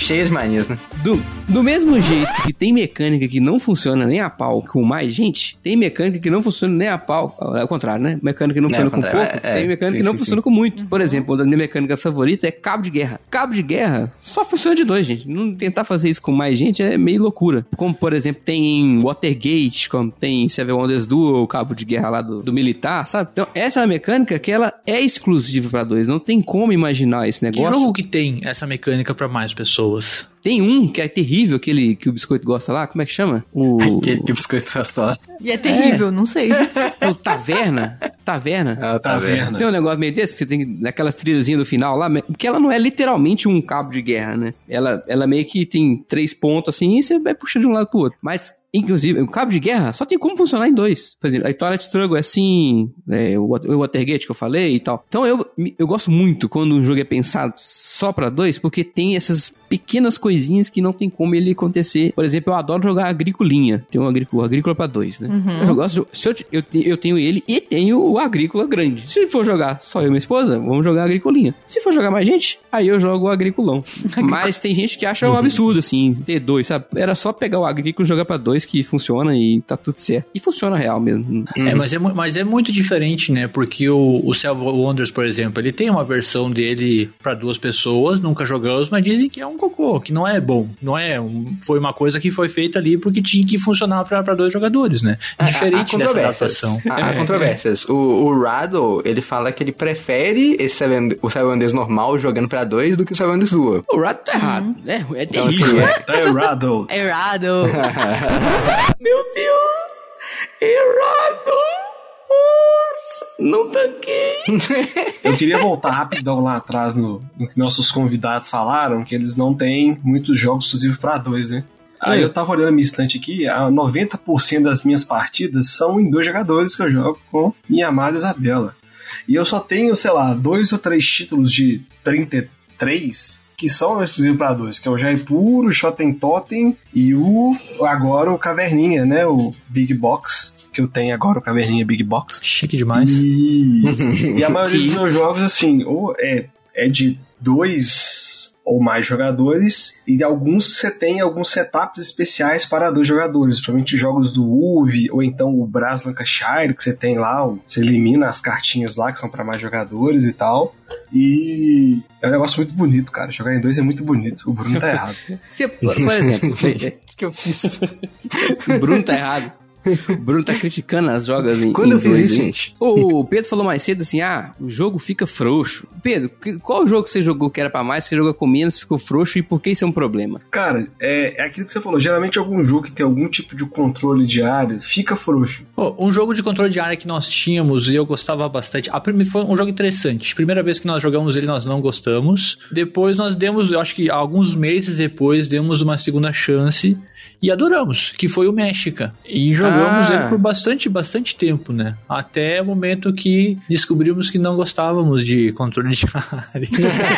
Cheia de manias, né? Do, do mesmo jeito que tem mecânica que não funciona nem a pau com mais gente, tem mecânica que não funciona nem a pau. É o contrário, né? Mecânica que não É, funciona o com contrário, pouco, é, é. tem mecânica Sim, que não sim, funciona sim. com muito. Por exemplo, uma das minhas mecânicas favoritas é cabo de guerra. Cabo de guerra só funciona de dois, gente. Não tentar fazer isso com mais gente é meio loucura. Como, por exemplo, tem em Watergate, como tem em Seven Wonders Duel, o cabo de guerra lá do, do militar, sabe? Então, essa é uma mecânica que ela é exclusiva pra dois. Não tem como imaginar esse Que negócio. jogo que tem essa mecânica pra mais pessoas? Tem um que é terrível, aquele que o biscoito gosta lá, como é que chama? O, Aquele que o biscoito gastou. E é terrível, não sei. o Taverna. Taverna. Vendo. Taverna. Tem um negócio meio desse, que você tem naquelas trilhazinhas do final lá, porque ela não é literalmente um cabo de guerra, né? Ela, ela meio que tem três pontos assim, e você vai puxando de um lado pro outro. Mas, inclusive, o cabo de guerra só tem como funcionar em dois. Por exemplo, a Twilight Struggle é assim, é, o Wat- o Watergate que eu falei e tal. Então eu, eu gosto muito quando um jogo é pensado só pra dois, porque tem essas pequenas coisinhas que não tem como ele acontecer. Por exemplo, eu adoro jogar agricolinha. Tem um agrícola, agrícola pra dois, né? Eu gosto de, se eu, eu, eu tenho ele e tenho o agrícola grande. Se for jogar só eu e minha esposa, vamos jogar agricolinha. Se for jogar mais gente, aí eu jogo o agriculão. Mas tem gente que acha um absurdo, assim, ter dois, sabe? Era só pegar o agrícola e jogar pra dois que funciona e tá tudo certo. E funciona real mesmo. É, mas é, mas é muito diferente, né? Porque o, o Cell Wonders, por exemplo, ele tem uma versão dele pra duas pessoas, nunca jogamos, mas dizem que é um cocô, que não é bom. Não é. um- foi uma coisa que foi feita ali porque tinha que funcionar pra, pra dois jogadores, né? Diferente Há dessa controvérsias. adaptação. Há, há controvérsias. O, o Rado, ele fala que ele prefere esse Seven, o Seven Wonders normal jogando pra dois do que o Seven Wonders Duel. O rato tá errado. É, é Então, terrível. assim, é. Tá errado. Errado. Meu Deus! Errado! Não tanquei! Eu queria voltar rapidão lá atrás no, no que nossos convidados falaram, que eles não têm muitos jogos exclusivos pra dois, né? Aí eu tava olhando a minha estante aqui, a 90% das minhas partidas são em dois jogadores que eu jogo com minha amada Isabela. E eu só tenho, sei lá, dois ou três títulos de 33 que são exclusivos pra dois, que é o Jaipur, o Shoten Totem e o agora o Caverninha, né? O Big Box, que eu tenho agora o Caverninha Big Box. Chique demais. E, e a maioria dos meus jogos, assim, ou é, é de dois ou mais jogadores, e alguns você tem alguns setups especiais para dois jogadores, principalmente jogos do UV, ou então o Bras Lancashire, que você tem lá, você elimina as cartinhas lá, que são para mais jogadores e tal. E é um negócio muito bonito, cara. Jogar em dois é muito bonito. O Bruno tá errado. Você, por por exemplo, O que eu fiz? o Bruno tá errado. O Bruno tá criticando as jogas em Quando em eu fiz dois, isso, gente? O Pedro falou mais cedo assim: ah, o jogo fica frouxo. Pedro, qual jogo que você jogou que era pra mais, você jogou com menos, ficou frouxo e por que isso é um problema? Cara, é, é aquilo que você falou. Geralmente algum jogo que tem algum tipo de controle de área fica frouxo. Pô, um jogo de controle de área que nós tínhamos e eu gostava bastante. A primeira foi um jogo interessante. Primeira vez que nós jogamos ele, nós não gostamos. Depois nós demos, eu acho que alguns meses depois, demos uma segunda chance e adoramos, que foi o México. E jogamos Ah. ele por bastante, bastante tempo, né? Até o momento que descobrimos que não gostávamos de controle de área.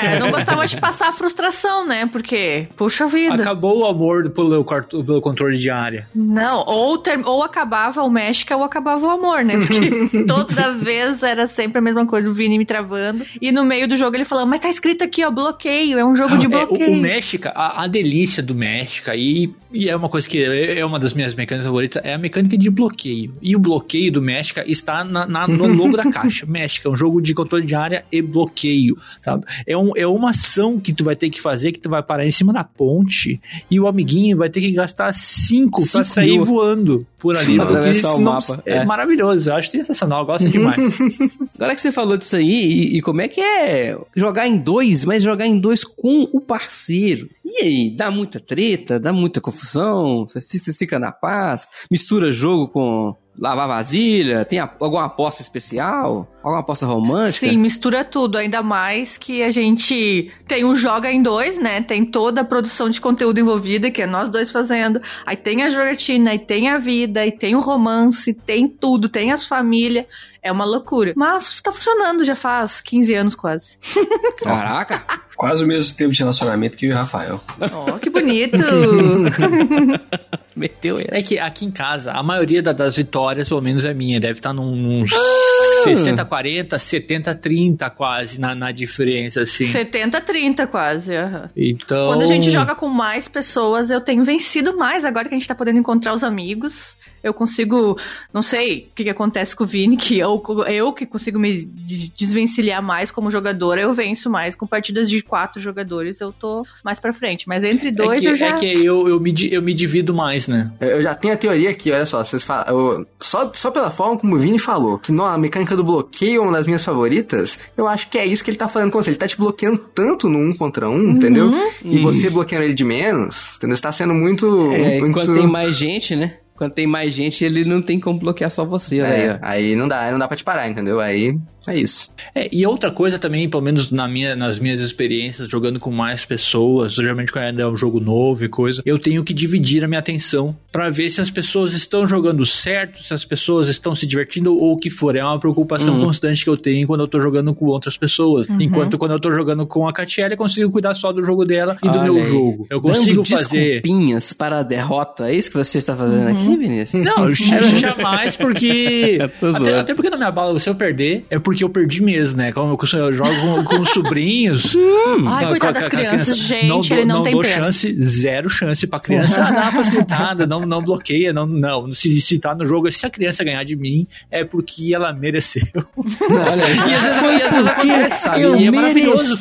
É, não gostava de passar a frustração, né? Porque, puxa vida. Acabou o amor pelo, pelo controle de área. Não, ou, ter- ou acabava o México ou acabava o amor, né? Porque toda vez era sempre a mesma coisa, o Vini me travando. E no meio do jogo ele falando, mas tá escrito aqui, ó, bloqueio, é um jogo de É, o, bloqueio. o México, a, a delícia do México, e, e é uma coisa que é é uma das minhas mecânicas favoritas, é a mecânica de bloqueio. E o bloqueio do México está na, na- no logo da caixa. México é um jogo de controle de área e bloqueio, sabe? É, um, é uma ação que tu vai ter que fazer, que tu vai parar em cima da ponte, e o amiguinho vai ter que gastar cinco pra Cinco sair mil. voando por ali. Pra atravessar o senão- mapa. É, É. maravilhoso, eu acho sensacional, eu gosto demais. Agora que você falou disso aí, e, e como é que é jogar em dois, mas jogar em dois com o parceiro? E aí, dá muita treta, dá muita confusão, você, você fica na paz, mistura jogo com lavar vasilha, tem alguma aposta especial, alguma aposta romântica? Sim, mistura tudo, ainda mais que a gente tem um Joga em dois, né? Tem toda a produção de conteúdo envolvida, que é nós dois fazendo. Aí tem a jogatina, aí tem a vida, aí tem o romance, tem tudo, tem as famílias. É uma loucura. Mas tá funcionando já faz 15 anos quase. Caraca! Quase o mesmo tempo de relacionamento que o Rafael. Ó, que bonito! Meteu essa. É que aqui em casa, a maioria da- das vitórias, pelo menos é minha, deve estar num, uns Ah! 60-40, 70-30 quase na, na diferença, assim. 70-30 quase. aham. Então. Quando a gente joga com mais pessoas, eu tenho vencido mais agora que a gente tá podendo encontrar os amigos. Eu consigo, não sei o que, que acontece com o Vini, que eu, eu que consigo me de- desvencilhar mais como jogadora, eu venço mais. Com partidas de quatro jogadores, eu tô mais pra frente. Mas entre É dois que, eu já. é que eu, eu, me, eu me divido mais, né? Eu já tenho a teoria aqui, olha só, vocês falam, eu- só, só pela forma como o Vini falou, que não, a mecânica do bloqueio é uma das minhas favoritas, eu acho que é isso que ele tá fazendo com você. Ele tá te bloqueando tanto no um contra um, entendeu? E você bloqueando ele de menos, entendeu? Você tá sendo muito. É, muito... enquanto tem mais gente, né? Quando tem mais gente, ele não tem como bloquear só você, aí, É, ó. aí não dá, não dá pra te parar, entendeu? Aí é isso. É, e outra coisa também, pelo menos na minha, nas minhas experiências, jogando com mais pessoas, geralmente quando é um jogo novo e coisa, eu tenho que dividir a minha atenção pra ver se as pessoas estão jogando certo, se as pessoas estão se divertindo ou o que for. É uma preocupação Uhum. constante que eu tenho quando eu tô jogando com outras pessoas. Enquanto quando eu tô jogando com a Catiele, eu consigo cuidar só do jogo dela e do Olha meu aí. jogo. Eu Dando consigo fazer. desculpinhas para a derrota. É isso que você está fazendo aqui, Vinícius? Não, jamais, porque. Até, até porque não me abala se eu perder, é porque eu perdi mesmo, né? Como eu, eu jogo com, com os sobrinhos. Ai, com a- coitado das crianças, criança. gente, dou- ele não tem dou chance, zero chance pra criança. Ah, dá uma facilitada, não, não bloqueia, não, não. Se, se tá no jogo, se a criança ganhar de mim, é porque ela mereceu. Olha. E às vezes, e às vezes acontece, sabe? eu e é maravilhoso.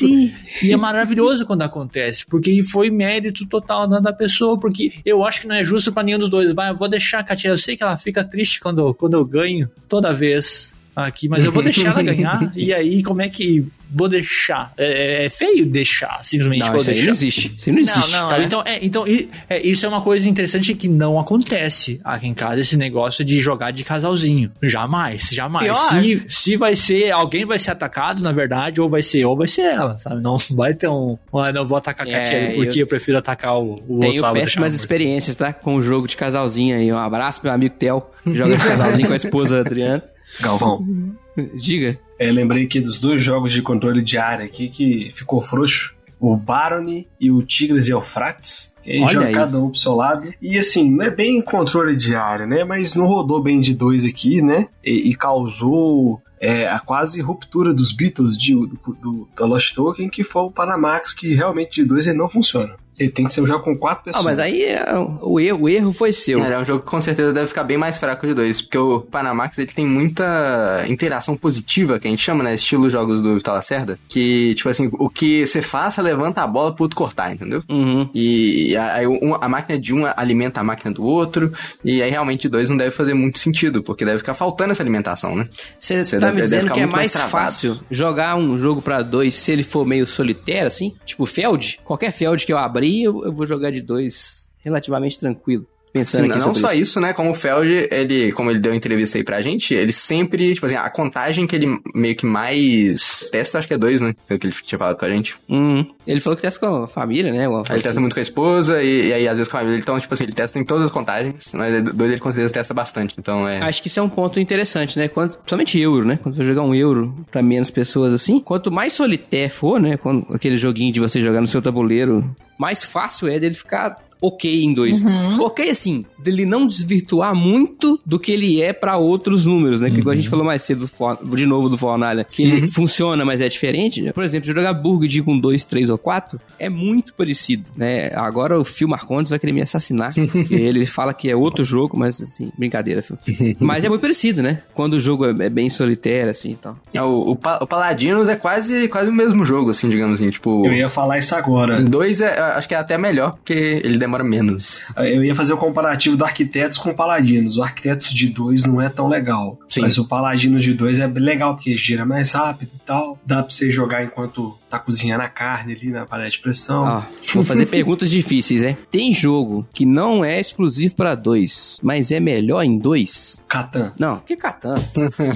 E é maravilhoso quando acontece, porque foi mérito total da, pessoa, porque eu acho que não é justo pra nenhum dos dois. Vai, eu vou deixar a Katia, eu sei que ela fica triste quando, quando eu ganho, toda vez aqui, mas eu vou deixar ela ganhar, e aí como é que vou deixar? É, é feio deixar, simplesmente Não, vou isso aí deixar. não existe. Isso não existe. não, Tá, é. Então, é, então i- é, isso é uma coisa interessante que não acontece aqui em casa, esse negócio de jogar de casalzinho. Jamais, jamais. Pior. Se, se vai ser, alguém vai ser atacado, na verdade, ou vai ser eu ou vai ser ela, sabe? Não vai ter um, ah, não vou atacar a É, Katia porque eu... prefiro atacar o, o outro Tenho vou deixar péssimas experiências, tá? Com o jogo de casalzinho aí. Um abraço, meu amigo Theo. que Joga de casalzinho com a esposa Adriana. Galvão. Diga. É, lembrei aqui dos dois jogos de controle de área aqui que ficou frouxo. O Barony e o Tigres e Eufrates. Que aí joga cada um pro seu lado. E assim, não é bem controle de área, né? Mas não rodou bem de dois aqui, né? E, e causou é, a quase ruptura dos Beatles de, do, do, da Lost Token, que foi o Panamax, que realmente de dois ele não funciona. Ele tem que ser um jogo com quatro Ah, pessoas. mas aí é, o, erro, o erro foi seu. É, é um jogo que com certeza deve ficar bem mais fraco de dois, porque o Panamax ele tem muita interação positiva, que a gente chama, né? Estilo jogos do Vital Lacerda, que, tipo assim, o que você faça levanta a bola pro outro cortar, entendeu? Uhum. E aí um- a máquina de um alimenta a máquina do outro, e aí realmente dois não deve fazer muito sentido, porque deve ficar faltando essa alimentação, né? Você tá deve- me dizendo ficar que é muito mais mais fácil jogar um jogo pra dois se ele for meio solitário, assim? Tipo Feld? Qualquer Feld que eu abrir, eu, eu vou jogar de dois relativamente tranquilo. Pensando Sim, não só isso. isso, né? Como o Feld, ele, como ele deu entrevista aí pra gente, ele sempre, tipo assim, a contagem que ele meio que mais testa, acho que é dois, né? Foi o que ele tinha falado com a gente. Uhum. Ele falou que testa com a família, né? Ele testa assim. muito com a esposa e, e aí às vezes com a família. Então, tipo assim, ele testa em todas as contagens, mas dois ele com certeza testa bastante. Então é. Acho que isso é um ponto interessante, né? Quando, principalmente euro, né? Quando você jogar um euro pra menos pessoas assim, quanto mais solitário for, né? Quando, aquele joguinho de você jogar no seu tabuleiro, mais fácil é dele ficar ok em dois. Ok, assim, dele não desvirtuar muito do que ele é pra outros números, né? Que igual a gente falou mais cedo, de novo do Fornalha, que ele funciona, mas é diferente. Por exemplo, jogar Burgundy com dois, três ou quatro é muito parecido, né? Agora o Phil Marcondes vai querer me assassinar. porque ele fala que é outro jogo, mas assim, brincadeira, Phil. mas é muito parecido, né? Quando o jogo é é bem solitário, assim, então. É, O, o, o Paladinos é quase, quase o mesmo jogo, assim, digamos assim. Tipo. Eu ia falar isso agora. Em dois é, acho que é até melhor, porque ele demora menos. Eu ia fazer o comparativo do Arquitetos com Paladinos. O Arquitetos de 2 não é tão legal. Sim. Mas o Paladinos de 2 é legal, porque gira mais rápido e tal. Dá pra você jogar enquanto tá cozinhando a carne ali na panela de pressão. Ó, vou fazer perguntas difíceis, né? Tem jogo que não é exclusivo pra dois, mas é melhor em dois? Catan. Não, que Catan.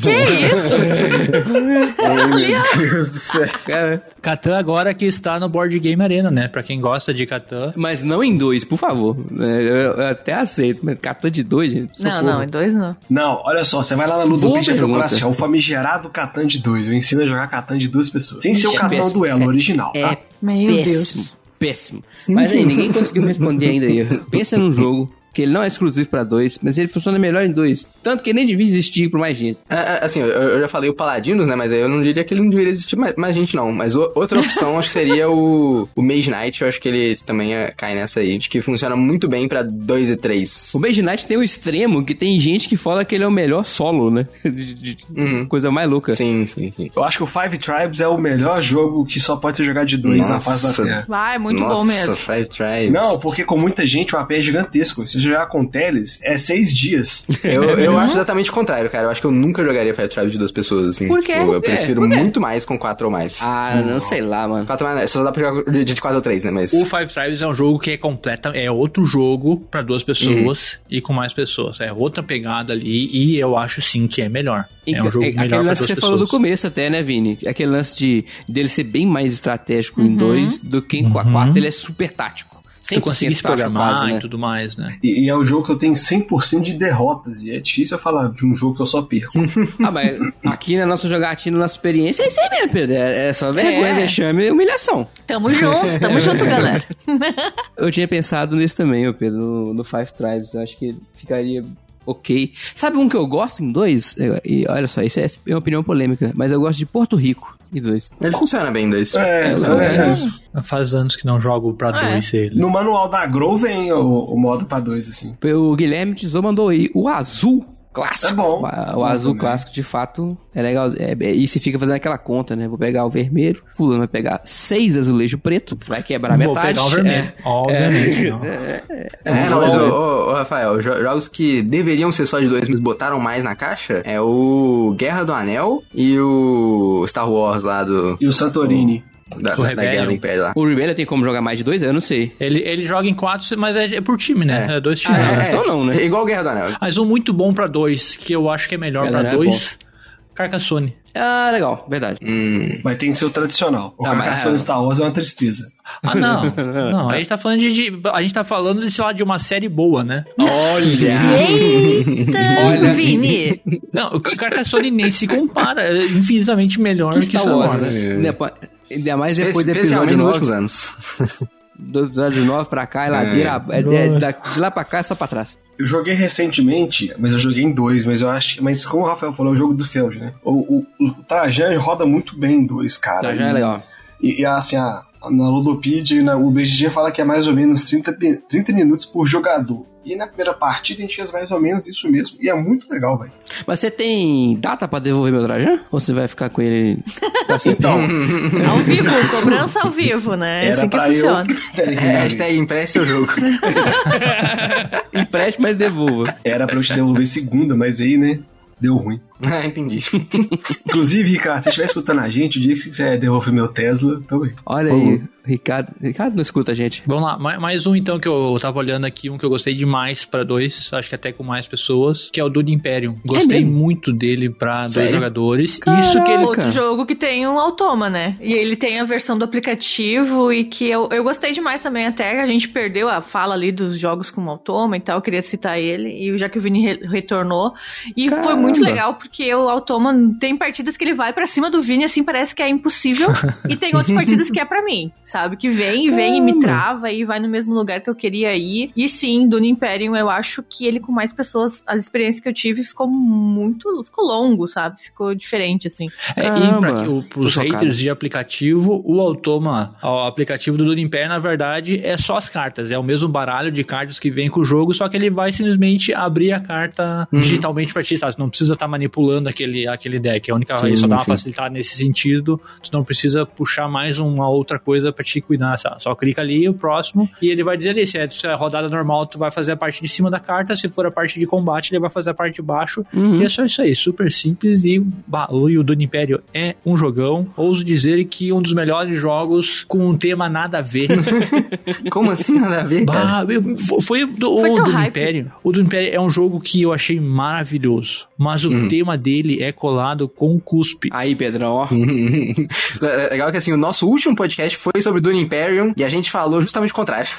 Que isso? Meu Deus do céu. Cara, Catan agora que está no Board Game Arena, né? Pra quem gosta de Catan. mas não em dois, por favor. É, Eu, eu até aceito, mas Catan de dois, gente. Não, socorro. não, em dois não. Não, olha só, você vai lá na Ludopedia e procurar assim, ó, o famigerado Catan de 2. Eu ensino a jogar Catan de duas pessoas. Sem ser o É Catan péssimo. duelo original, É tá? Meu péssimo, Deus. péssimo. Mas aí, ninguém conseguiu me responder ainda aí. Pensa num jogo que ele não é exclusivo pra dois, mas ele funciona melhor em dois. Tanto que nem devia existir pra mais gente. É, é, assim, eu, eu já falei o Paladinos, né? Mas aí eu não diria que ele não deveria existir mais, mais gente, não. Mas o- outra opção acho que seria o, o Mage Knight. Eu acho que ele também é, cai nessa aí. Acho que funciona muito bem pra 2 e 3. O Mage Knight tem o extremo que tem gente que fala que ele é o melhor solo, né? De- de- Uhum. Coisa mais louca. Sim, sim, sim. Eu acho que o Five Tribes é o melhor jogo que só pode ser jogado de dois na face da Nossa. Terra. Vai, muito Nossa, bom mesmo. Five Tribes. Não, porque com muita gente o AP é gigantesco. Você jogar com Teles, é seis dias. Eu, eu acho exatamente o contrário, cara. Eu acho que eu nunca jogaria Five Tribes de duas pessoas, assim. Por quê? Tipo, eu É, prefiro quê? muito mais com quatro ou mais. Ah, não sei lá, mano. Quatro mais, só dá pra jogar de 4 ou 3, né? Mas. O Five Tribes é um jogo que é completa, é outro jogo pra duas pessoas e com mais pessoas. É outra pegada ali e eu acho sim que é melhor. É um jogo É, melhor aquele lance que você pessoas. falou do começo até, né, Vini? Aquele lance de dele ser bem mais estratégico em dois do que em Uhum. quatro. Ele é super tático. Você conseguir se programar quase, né? e tudo mais, né? E, e é um jogo que eu tenho 100% de derrotas. E é difícil eu falar de um jogo que eu só perco. Ah, mas aqui na nossa jogatina, na nossa experiência, é isso aí mesmo, Pedro. É, é só vergonha, É. vexame e humilhação. Tamo junto, tamo junto, galera. Eu tinha pensado nisso também, Pedro, no, no Five Tribes. Eu acho que ficaria ok. Sabe um que eu gosto em dois? E olha só, isso é uma opinião polêmica, mas eu gosto de Porto Rico em dois. Ele funciona bem em dois. É, é, Faz anos que não jogo pra Ah, é? dois ele. No manual da Grow vem o, o modo pra dois, assim. O Guilherme Tizou mandou aí o azul clássico. É bom. O, azul também. clássico, de fato, é legal. É, é- e se fica fazendo aquela conta, né? Vou pegar o vermelho, fulano vai pegar seis azulejo preto, vai quebrar Vou metade. pegar o vermelho. É. Obviamente. não. É, não, mas, ô, ô, ô, Rafael, jo- jogos que deveriam ser só de dois, mas botaram mais na caixa é o Guerra do Anel e o Star Wars lá do. E o Santorini. Da, O da Rebellion. Guerra do Império lá. O Rebellion tem como jogar mais de dois? Eu não sei. Ele, ele joga em quatro, mas é, é por time, né? É, dois times. Ah, né? então não, né? É igual o Guerra do Anel. Mas um muito bom pra dois, que eu acho que é melhor Galera, pra é dois, Carcassone. Ah, legal, verdade. Hum. Mas tem que ser o tradicional. O Tá, mas- Carcassonne Star Wars é uma tristeza. Ah, não. não, a gente tá falando de, de- A gente tá falando de, sei lá, de uma série boa, né? Olha! Eita, Olha. Vini. Não, o Carcassone nem se compara. É infinitamente melhor que, Star Star Wars, Wars. né? Ainda- mais depois do episódio nos 9. últimos anos. Do episódio 9 pra cá, é ladeira. É, é- da- de lá pra cá é só pra trás. Eu joguei recentemente, mas eu joguei em dois, mas eu acho que. Mas como o Rafael falou, é o jogo do Feld, né? O, o, o Trajan roda muito bem em dois, cara. Já é E- legal. E, e, assim, a, na Ludopedia e na, o BGG fala que é mais ou menos 30, pi- 30 minutos por jogador. E na primeira partida a gente fez mais ou menos isso mesmo. E é muito legal, velho. Mas você tem data pra devolver meu Trajan? Ou você vai ficar com ele? Então, Ao vivo, cobrança ao vivo, né? É era assim que pra eu. funciona. Peraí, É, hashtag empreste seu jogo. Empreste, mas devolva. Era pra eu te devolver segunda, mas aí, né? Deu ruim. ah, entendi. Inclusive, Ricardo, se você estiver escutando a gente, o dia que você quiser devolver meu Tesla, também. Olha aí, Ricardo. Ricardo não escuta a gente. Vamos lá, ma- mais um então que eu tava olhando aqui, um que eu gostei demais pra dois, acho que até com mais pessoas, que é o Dune Imperium. Gostei mesmo? muito dele pra dois jogadores. Isso que ele. Caraca. Outro jogo que tem um automa, né? E ele tem a versão do aplicativo e que eu, eu gostei demais também até. A gente perdeu a fala ali dos jogos com automa e tal. Eu queria citar ele. E já que o Vini re- retornou. E foi Caramba. muito legal porque o automa tem partidas que ele vai pra cima do Vini assim, parece que é impossível. e tem outras partidas que é pra mim, sabe? Que vem, vem e me trava e vai no mesmo lugar que eu queria ir. E sim, Dune Imperium, eu acho que ele com mais pessoas, as experiências que eu tive ficou muito. ficou longo, sabe? Ficou diferente, assim. É, e pra que, o, tô pros chocado. haters de aplicativo, o Automa, o aplicativo do Dune Imperium, na verdade, é só as cartas. É o mesmo baralho de cartas que vem com o jogo, só que ele vai simplesmente abrir a carta Uhum. digitalmente pra ti, sabe? Não precisa estar manipulando aquele, aquele deck. A única Sim, ele só dá uma sim. facilitada nesse sentido. Você não precisa puxar mais uma outra coisa pra te cuidar, sabe? Só clica ali, o próximo, e ele vai dizer ali, se é, se é rodada normal, tu vai fazer a parte de cima da carta, se for a parte de combate, ele vai fazer a parte de baixo. Uhum. E é só isso aí, super simples e o e o Dune Império é um jogão. Ouso dizer que um dos melhores jogos com um tema nada a ver. Como assim nada a ver, bah, foi o, do- Foi o Dune hype. Império. O Dune Império é um jogo que eu achei maravilhoso, mas o tema dele é colado com cuspe. Aí, Pedrão, ó. É Legal que assim, o nosso último podcast foi sobre Dune Imperium e a gente falou justamente o contrário.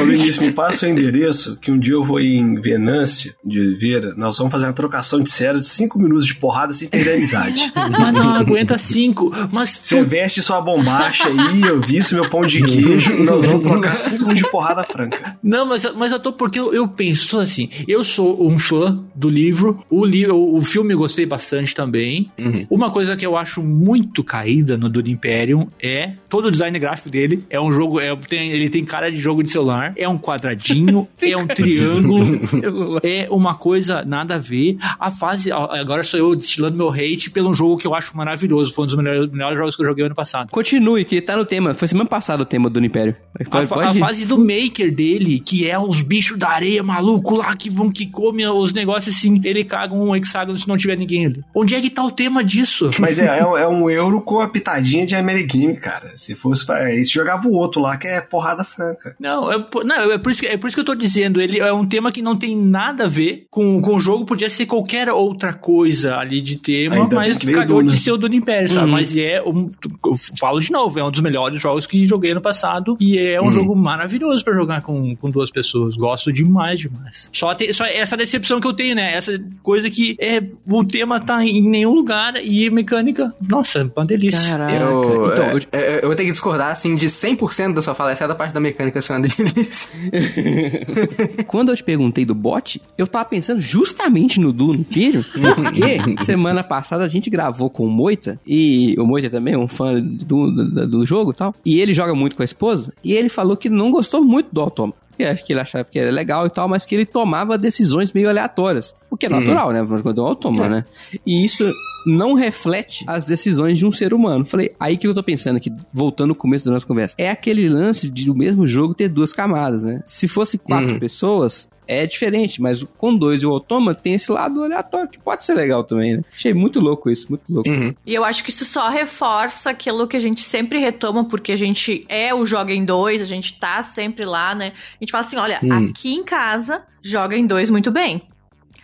Ô Vinícius, me passa o endereço que um dia eu vou em Venância, de Oliveira, nós vamos fazer uma trocação de séries de 5 minutos de porrada sem perder a amizade. Mas não aguenta cinco. Mas Você tu, veste sua bombacha aí, eu visto meu pão de queijo e nós vamos trocar 5 minutos de porrada franca. Não, mas, mas eu tô porque eu, eu penso, tô assim, eu sou um fã do livro, o, li, o, o filme eu gostei bastante também. Uma coisa que eu acho muito caída no Dune Imperium é todo o design gráfico dele. É um jogo, é, tem, ele tem cara de jogo de celular, é um quadradinho, é um triângulo, é uma coisa nada a ver. A fase, agora sou eu destilando meu hate pelo jogo que eu acho maravilhoso. Foi um dos melhores, melhores jogos que eu joguei ano passado. Continue, que tá no tema. Foi semana passada o tema do Império. A, Pode, fa- a fase do maker dele, que é os bichos da areia maluco lá que vão que comem os negócios assim, ele caga um hexágono se não tiver ninguém ali. Onde é que tá o tema disso? Mas é, é, um- é um euro com a pitadinha de Amerigame, cara. Se fosse pra. Você jogava o outro lá, que é porrada franca. Não, é, por- não é, por isso que, é por isso que eu tô dizendo. Ele é um tema que não tem nada a ver com, com o jogo. Podia ser qualquer outra coisa ali de tema, Ainda mas calhou Duna. de ser o Dune Império, sabe? Uhum. Mas é um. Eu falo de novo, é um dos melhores jogos que joguei no passado. E é um jogo maravilhoso pra jogar com, com duas pessoas. Gosto demais, demais. Só, tem, só essa decepção que eu tenho, né? Essa coisa que é, o tema tá em nenhum lugar e mecânica. Nossa, uma delícia. Caraca. Eu, então, é, eu- é, eu vou ter que discordar, assim, de 100% da sua fala, exceto a parte da mecânica ser uma deles. Quando eu te perguntei do bot, eu tava pensando justamente no Dune Imperium, porque semana passada a gente gravou com o Moita, e o Moita também é um fã do, do, do jogo e tal, e ele joga muito com a esposa, e ele falou que não gostou muito do Automa. E acho que ele achava que era legal e tal, mas que ele tomava decisões meio aleatórias. O que é natural, né? Afinal de contas, é um automa, né? E isso não reflete as decisões de um ser humano. Falei, aí que eu tô pensando aqui, voltando ao começo da nossa conversa. É aquele lance de o mesmo jogo ter duas camadas, né? Se fosse quatro Uhum. pessoas, é diferente, mas com dois e o automa tem esse lado aleatório que pode ser legal também, né? Achei muito louco isso, muito louco. E eu acho que isso só reforça aquilo que a gente sempre retoma, porque a gente é o Joga em Dois, a gente tá sempre lá, né? A gente fala assim, olha, Hum. aqui em casa, joga em dois muito bem.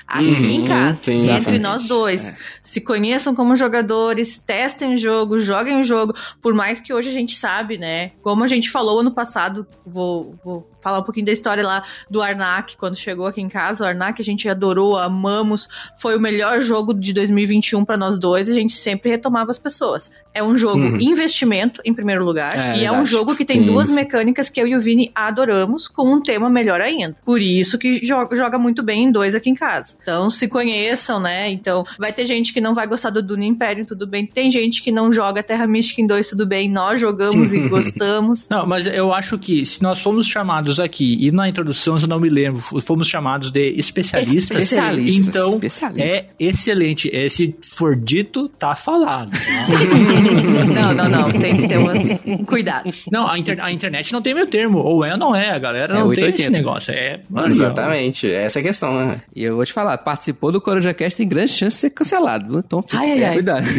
Aqui Uhum, em casa, sim, entre exatamente. nós dois. Se conheçam como jogadores, testem o jogo, joguem o jogo. Por mais que hoje a gente sabe, né? Como a gente falou ano passado, vou, vou falar um pouquinho da história lá do Arnak, quando chegou aqui em casa. O Arnak a gente adorou, amamos. Foi o melhor jogo de 2021 pra nós dois. A gente sempre retomava as pessoas. É um jogo Uhum. investimento, em primeiro lugar. É, e é um verdade. jogo que tem Sim. duas mecânicas que eu e o Vini adoramos, com um tema melhor ainda. Por isso que joga, joga muito bem em dois aqui em casa. Então, se conheçam, né? Então, vai ter gente que não vai gostar do Dune Império, tudo bem. Tem gente que não joga Terra Mística em dois, tudo bem. Nós jogamos e gostamos. Não, mas eu acho que se nós fomos chamados aqui, e na introdução, se eu não me lembro, fomos chamados de especialistas. Especialistas, Então, especialistas. é excelente. Esse for dito, tá falado. não, não, não. Tem que ter um cuidado. Não, a, inter- a internet não tem meu termo. Ou é ou não é. A galera É não tem 880. esse negócio. É, Exatamente, essa é a questão, né? E eu vou te falar, participou do CorojaCast tem grande chance de ser cancelado? Então, Ai, ai, ai. cuidado.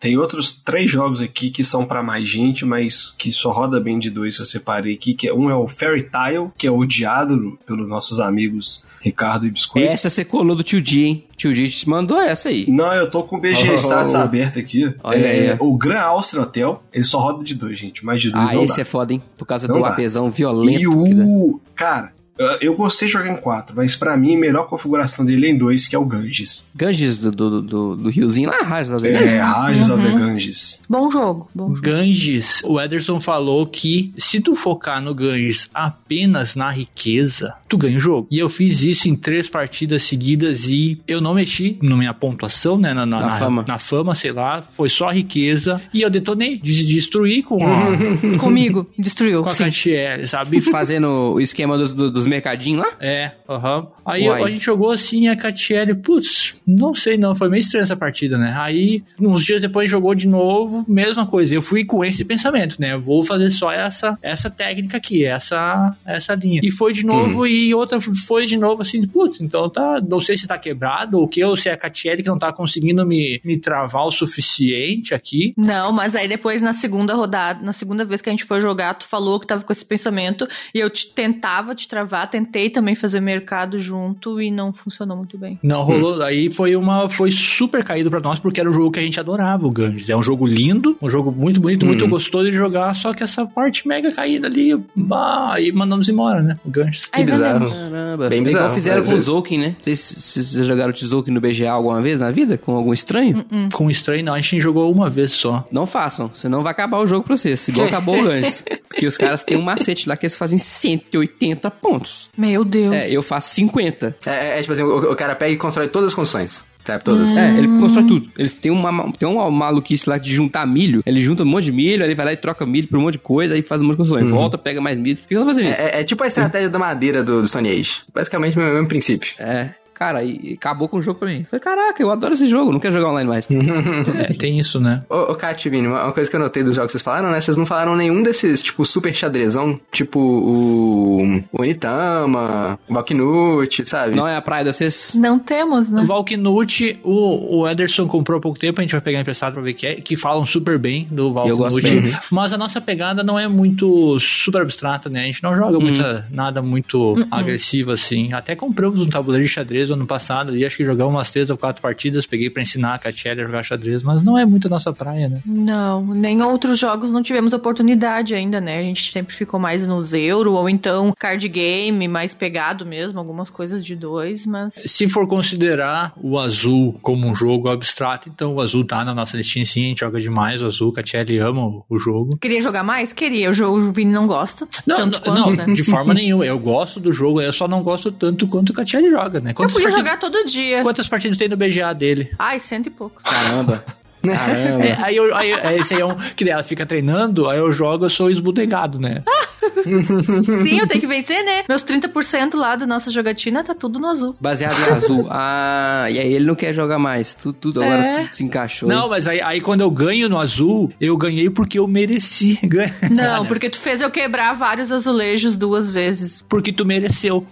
Tem outros três jogos aqui que são pra mais gente, mas que só roda bem de dois, eu separei aqui, que é, um é o Fairy Tail, que é odiado pelos nossos amigos Ricardo e Biscoito. essa você colou do tio Di, hein? Tio Di te mandou essa aí. Não, eu tô com o BG Oh. Status aberto aqui. Olha é, aí. O Gran Austria Hotel, ele só roda de dois, gente. Mais de dois Ah, esse dá. é foda, hein? Por causa Não do dá. apesão violento. E o... Cara, eu- eu gostei de jogar em quatro, mas pra mim a melhor configuração dele é em dois, que é o Ganges. Ganges do, do, do, do riozinho lá, Rajas da É, Vegas. Rages of the Uhum. Ganges. Bom jogo. Bom jogo. Ganges, o Ederson falou que se tu focar no Ganges apenas na riqueza, tu ganha o jogo. E eu fiz isso em três partidas seguidas e eu não mexi na minha pontuação, né? Na, na, Na fama. Na fama, sei lá. Foi só riqueza. E eu detonei. de- Destruí com a, Comigo, destruiu. com a sim. Cantiele, sabe? Fazendo o esquema dos, dos, dos mercadinhos lá. É, aham. Aí Uai. a gente jogou assim, a Catiele, putz, não sei não, foi meio estranha essa partida, né? Aí, uns dias depois jogou de novo, mesma coisa. Eu fui com esse pensamento, né? Eu vou fazer só essa essa técnica aqui, essa essa linha. E foi de novo e outra foi de novo assim, putz, então tá, não sei se tá quebrado ou o que, ou se é a Catiele que não tá conseguindo me, me travar o suficiente aqui. Não, mas aí depois na segunda rodada, na segunda vez que a gente foi jogar, tu falou que tava com esse pensamento e eu te, tentava te travar, tentei também fazer mercado junto e não funcionou muito bem. Não rolou. Aí foi uma. Foi super caído pra nós, porque era um jogo que a gente adorava, o Ganges. É um jogo lindo, um jogo muito bonito, muito gostoso de jogar, só que essa parte mega caída ali, bah, aí mandamos embora, né? O Ganges. Que bizarro. Caramba. Bem É bizarro. igual fizeram Mas com o é- Zouken, né? Vocês, vocês jogaram o Tzouken no BGA alguma vez na vida? Com algum estranho? Com estranho, não, a gente jogou uma vez só. Não façam, senão vai acabar o jogo pra vocês. Igual acabou o Ganges. Porque os caras têm um macete lá que eles fazem 180 pontos. Meu Deus. É, eu faço 50. É, é, é tipo assim, o, o cara pega e constrói todas as construções. Sabe, todas. É, ele constrói tudo. Ele tem uma, tem uma maluquice lá de juntar milho. Ele junta um monte de milho, aí ele vai lá e troca milho por um monte de coisa, aí faz um monte de construções. Volta, pega mais milho. Fica só fazendo isso. É, é tipo a estratégia da madeira do, do Stone Age. Basicamente o mesmo, mesmo princípio. É. Cara, e e acabou com o jogo pra mim. Falei, caraca, eu adoro esse jogo, não quero jogar online mais. É, tem isso, né? Ô, ô Kat, Vini, uma coisa que eu notei dos jogos que vocês falaram, né? Vocês não falaram nenhum desses, tipo, super xadrezão, tipo o, o Onitama, o Valknut, sabe? não é a praia vocês? Não temos, né? O Valknut, o, o Ederson comprou há pouco tempo, a gente vai pegar emprestado pra ver que é, que falam super bem do Valknut. bem. Mas a nossa pegada não é muito super abstrata, né? A gente não joga muita, nada muito agressivo assim. Até compramos um tabuleiro de xadrez ano passado e acho que jogamos umas três ou quatro partidas, peguei pra ensinar a Catiele a jogar xadrez, mas não é muito a nossa praia, né? Não, nem outros jogos não tivemos oportunidade ainda, né? A gente sempre ficou mais nos euro, ou então card game, mais pegado mesmo, algumas coisas de dois, mas. Se for considerar o azul como um jogo abstrato, então o azul tá na nossa listinha sim, a gente joga demais o azul, Catiele ama o, jogo. Queria jogar mais? Queria. O jogo o Vini não gosta. Não, não, quanto, não, né? de forma nenhuma. Eu gosto do jogo, eu só não gosto tanto quanto o Catiele joga, né? Quantas podia partidas, jogar todo dia. quantas partidas tem no BGA dele? Ai, cento e poucos. Caramba. Caramba. É, aí, eu, aí é, esse aí é um que ela fica treinando, aí eu jogo, eu sou esbudegado, né? Sim, eu tenho que vencer, né? Meus 30% lá da nossa jogatina tá tudo no azul. Baseado em azul. Ah, e aí ele não quer jogar mais. Tudo, tudo agora É. tudo se encaixou. Não, mas aí, aí quando eu ganho no azul, eu ganhei porque eu mereci ganhar. Não, porque tu fez eu quebrar vários azulejos duas vezes. Porque tu mereceu.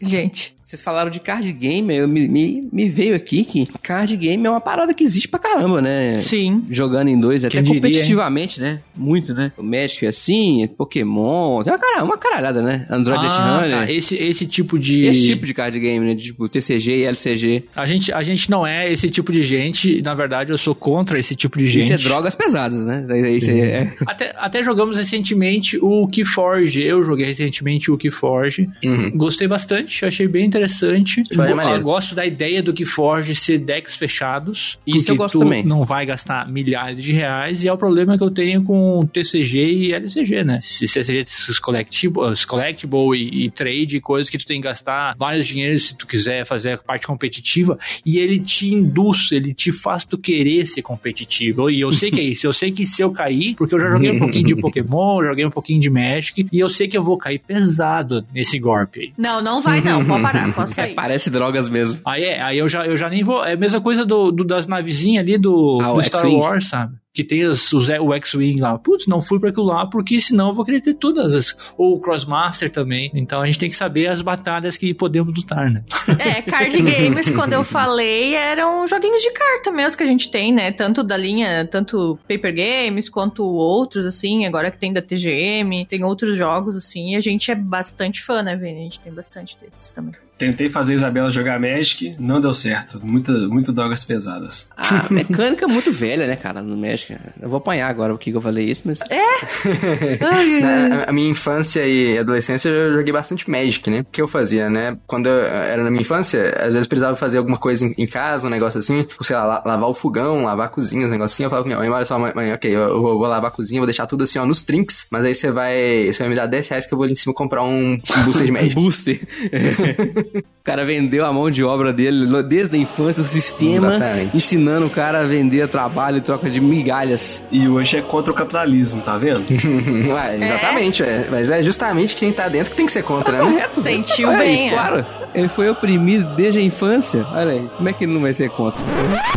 Gente. Vocês falaram de card game, eu me, me, me veio aqui que card game é uma parada que existe pra caramba, né? Sim. Jogando em dois, até Quem diria, competitivamente, né? Muito, né? O Magic é assim, Pokémon, tem uma, cara, uma caralhada, né? Android Ah, Runner. tá. Esse, esse tipo de. Esse tipo de card game, né? Tipo TCG e LCG. A gente, a gente não é esse tipo de gente. Na verdade, eu sou contra esse tipo de gente. Isso é drogas pesadas, né? Daí- Isso é... Até, até jogamos recentemente o Keyforge. Eu joguei recentemente o Keyforge. Gostei bastante, achei bem interessante. Foi maneiro. gosto da ideia do Keyforge ser decks fechados. Isso eu gosto tu também. não vai gastar milhares de reais. E é o problema que eu tenho com TCG e LCG, né? Se TCG os collectible, os collectible e, e trade, coisas que tu tem que gastar vários dinheiros se tu quiser fazer a parte competitiva. E ele te induz, ele te faz tu querer ser competitivo. E eu sei que é isso. Eu sei que se eu cair, porque eu já joguei um pouquinho de Pokémon, joguei um pouquinho de Magic, e eu sei que eu vou cair pesado nesse golpe aí. Não, não vai não. Pode parar, pode é, sair. parece drogas mesmo. Aí é, aí eu já, eu já nem vou. É a mesma coisa do, do- das navezinhas ali do, Ah, do Star. Wars, sabe? Que tem os, os, o X-Wing lá. Putz, não fui pra aquilo lá, porque senão eu vou querer ter todas as. Ou o Crossmaster também. Então a gente tem que saber as batalhas que podemos lutar, né? É, card games, quando eu falei, eram joguinhos de carta mesmo que a gente tem, né? Tanto da linha, tanto paper games, quanto outros, assim, agora que tem da TGM, tem outros jogos, assim, e a gente é bastante fã, né, Vini? A gente tem bastante desses também. Tentei fazer a Isabela jogar Magic, não deu certo. Muita, muito drogas pesadas. A mecânica é muito velha, né, cara, no México. Eu vou apanhar agora o que eu falei isso, mas... Na a minha infância e adolescência eu joguei bastante Magic, né? O que eu fazia, né? Quando eu era na minha infância, às vezes precisava fazer alguma coisa em, em casa, um negócio assim, tipo, sei lá, la- lavar o fogão, lavar a cozinha, uns negocinhos. Eu falava pra minha mãe, olha só, mãe, mãe, ok, eu, eu vou, vou lavar a cozinha, vou deixar tudo assim, ó, nos trinks, mas aí você vai, você vai me dar 10 reais que eu vou ali em cima comprar um, um booster de Magic. Booster. o cara vendeu a mão de obra dele desde a infância, o sistema, Exatamente. ensinando o cara a vender trabalho em troca de migalhas. E hoje é contra o capitalismo, tá vendo? Ué, exatamente, é. Mas é justamente quem tá dentro que tem que ser contra, né? Correto. Sentiu aí, bem, é. claro. Ele foi oprimido desde a infância. Olha aí, como é que ele não vai ser contra?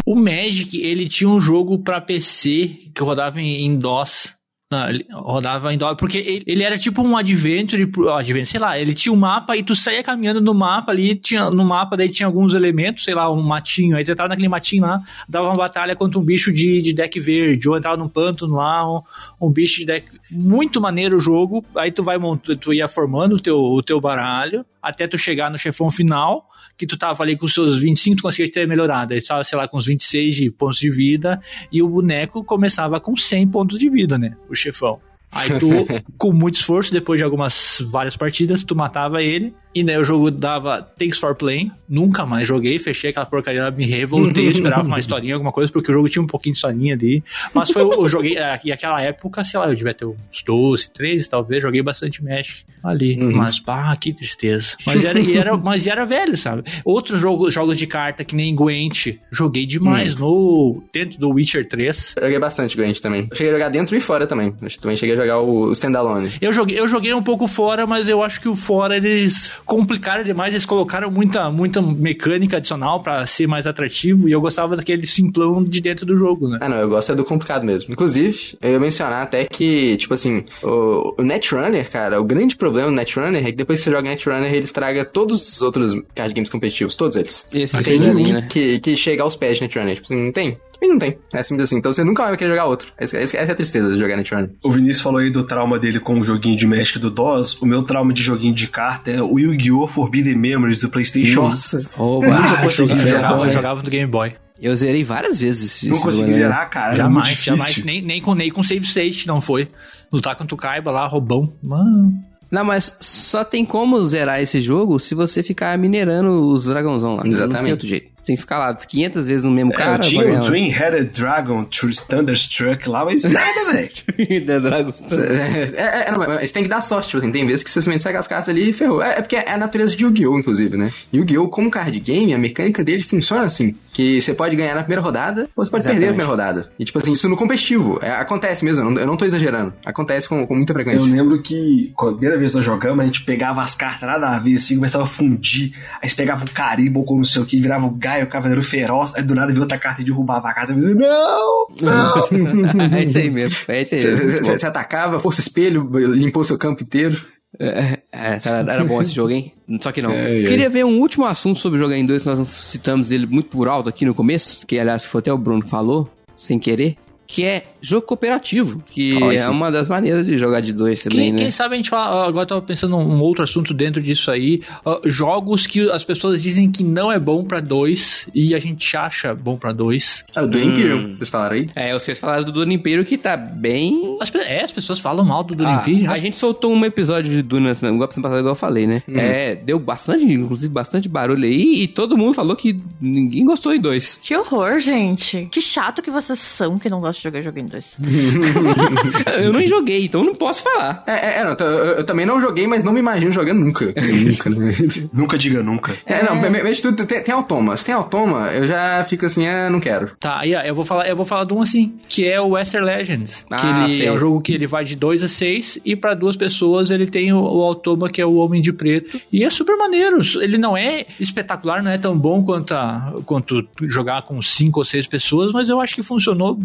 O Magic, ele tinha um jogo pra PC que rodava em DOS. Não, ele rodava em DOS, porque ele, ele era tipo um adventure, adventure, sei lá, ele tinha um mapa e tu saía caminhando no mapa ali, tinha, no mapa daí tinha alguns elementos, sei lá, um matinho, aí tu entrava naquele matinho lá, dava uma batalha contra um bicho de, de deck verde, ou entrava num pântano lá, um, um bicho de deck... Muito maneiro o jogo, aí tu vai tu ia formando o teu, o teu baralho, até tu chegar no chefão final, que tu tava ali com os seus 25, tu conseguia ter melhorado. Aí tu tava, sei lá, com uns 26 de pontos de vida, e o boneco começava com 100 pontos de vida, né? O chefão. Aí tu, com muito esforço, depois de algumas várias partidas, tu matava ele. E né, o jogo dava Thanks for Playing. Nunca mais joguei, fechei aquela porcaria, lá, me revoltei, esperava uma historinha, alguma coisa, porque o jogo tinha um pouquinho de historinha ali. Mas foi, eu joguei, é, e aquela época, sei lá, eu devia ter uns 12, 13, talvez, joguei bastante Mesh ali. Mas, pá, que tristeza. Mas era, e era, mas era velho, sabe? Outros jogos, jogos de carta, que nem Gwent, joguei demais no, dentro do Witcher 3. Eu joguei bastante Gwent também. Eu cheguei a jogar dentro e fora também. Eu também cheguei a jogar o, o Standalone. Eu joguei, eu joguei um pouco fora, mas eu acho que o fora eles complicaram demais, eles colocaram muita, muita mecânica adicional pra ser mais atrativo e eu gostava daquele simplão de dentro do jogo, né? Ah, não, eu gosto é do complicado mesmo. Inclusive, eu ia mencionar até que, tipo assim, o, o Netrunner, cara, o grande problema do Netrunner é que depois que você joga Netrunner, ele estraga todos os outros card games competitivos, todos eles. Esse Não tem nenhum né? que, que chega aos pés de Netrunner. Tipo assim, não tem. Também não tem. É simples assim. Então você nunca vai querer jogar outro. Essa, essa é a tristeza de jogar Netrunner. O Vinícius falou aí do trauma dele com o joguinho de Magic do DOS. O meu trauma de joguinho de carta é o Yu-Gi-Oh! Forbidden Memories do PlayStation. Nossa. Oba, Nunca eu consegui Eu zerar, jogava, eu jogava no Game Boy. Eu zerei várias vezes esse Não esse consegui zerar, cara. jamais, jamais. Nem, nem, com, nem com save state não foi. Lutar contra o Kaiba lá, roubão. Mano. Não, mas só tem como zerar esse jogo se você ficar minerando os dragãozão lá. Não tem Exatamente. outro jeito. Você tem que ficar lá 500 vezes no mesmo É, cara. eu tinha o ganhar. Dream-Headed Dragon Tr- Thunderstruck lá, mas nada, velho. The Dragon. É, é, é, não, mas tem que dar sorte, tipo assim, tem vezes que você simplesmente segue as cartas ali e ferrou. É, é porque é a natureza de Yu-Gi-Oh!, inclusive, né? Yu-Gi-Oh! como card game, a mecânica dele funciona assim, que você pode ganhar na primeira rodada, ou você pode perder na primeira rodada. E tipo assim, isso no competitivo, é, acontece mesmo, eu não, eu não tô exagerando, acontece com, com muita Eu frequência. lembro que, quando a primeira vez que nós jogamos, a gente pegava as cartas nada a ver, assim, começava a fundir. Aí você pegava um caribo ou não sei o que, virava o Gaio, o Cavaleiro Feroz, aí do nada viu outra carta e derrubava a casa. Dizia, não! Não! é isso aí mesmo. É isso aí. Você, mesmo. você- você atacava, força espelho, limpou seu campo inteiro. É, é, era, era bom esse jogo, hein? Só que não. É, é. Queria ver um último assunto sobre o jogo em 2 que nós não citamos ele muito por alto aqui no começo, que aliás foi até o Bruno que falou, sem querer, que é jogo cooperativo, que Ó, é uma das maneiras de jogar de dois também, Quem, né? quem sabe a gente fala. Agora eu tava pensando um outro assunto dentro disso aí. ah, jogos que as pessoas dizem que não é bom pra dois e a gente acha bom pra dois. Ah, o do Hum. Imperium, vocês falaram aí? É, vocês falaram do Duna Imperium que tá bem... As, é, as pessoas falam mal do Dune Ah, Imperium. a gente soltou um episódio de Duna, assim, igual semana passada, igual eu falei, né? É, deu bastante, inclusive bastante barulho aí, e todo mundo falou que ninguém gostou em dois. Que horror, gente. Que chato que vocês são que não gostam de jogar em dois. eu não joguei, então não posso falar. É, é, é, não, eu, eu- eu também não joguei, mas não me imagino jogando nunca. nunca, né? Nunca diga nunca. É, não, me- de tudo, tem, tem automa. Se tem automa, eu já fico assim, ah, não quero. Tá, aí ó, eu vou falar, eu vou falar de um assim, que é o Western Legends. que Ah, ele sei. é um jogo que ele vai de 2 a 6 e pra duas pessoas ele tem o, o Automa, que é o Homem de Preto. E é super maneiro. Ele não é espetacular, não é tão bom quanto, a- quanto jogar com cinco ou seis pessoas, mas eu acho que funcionou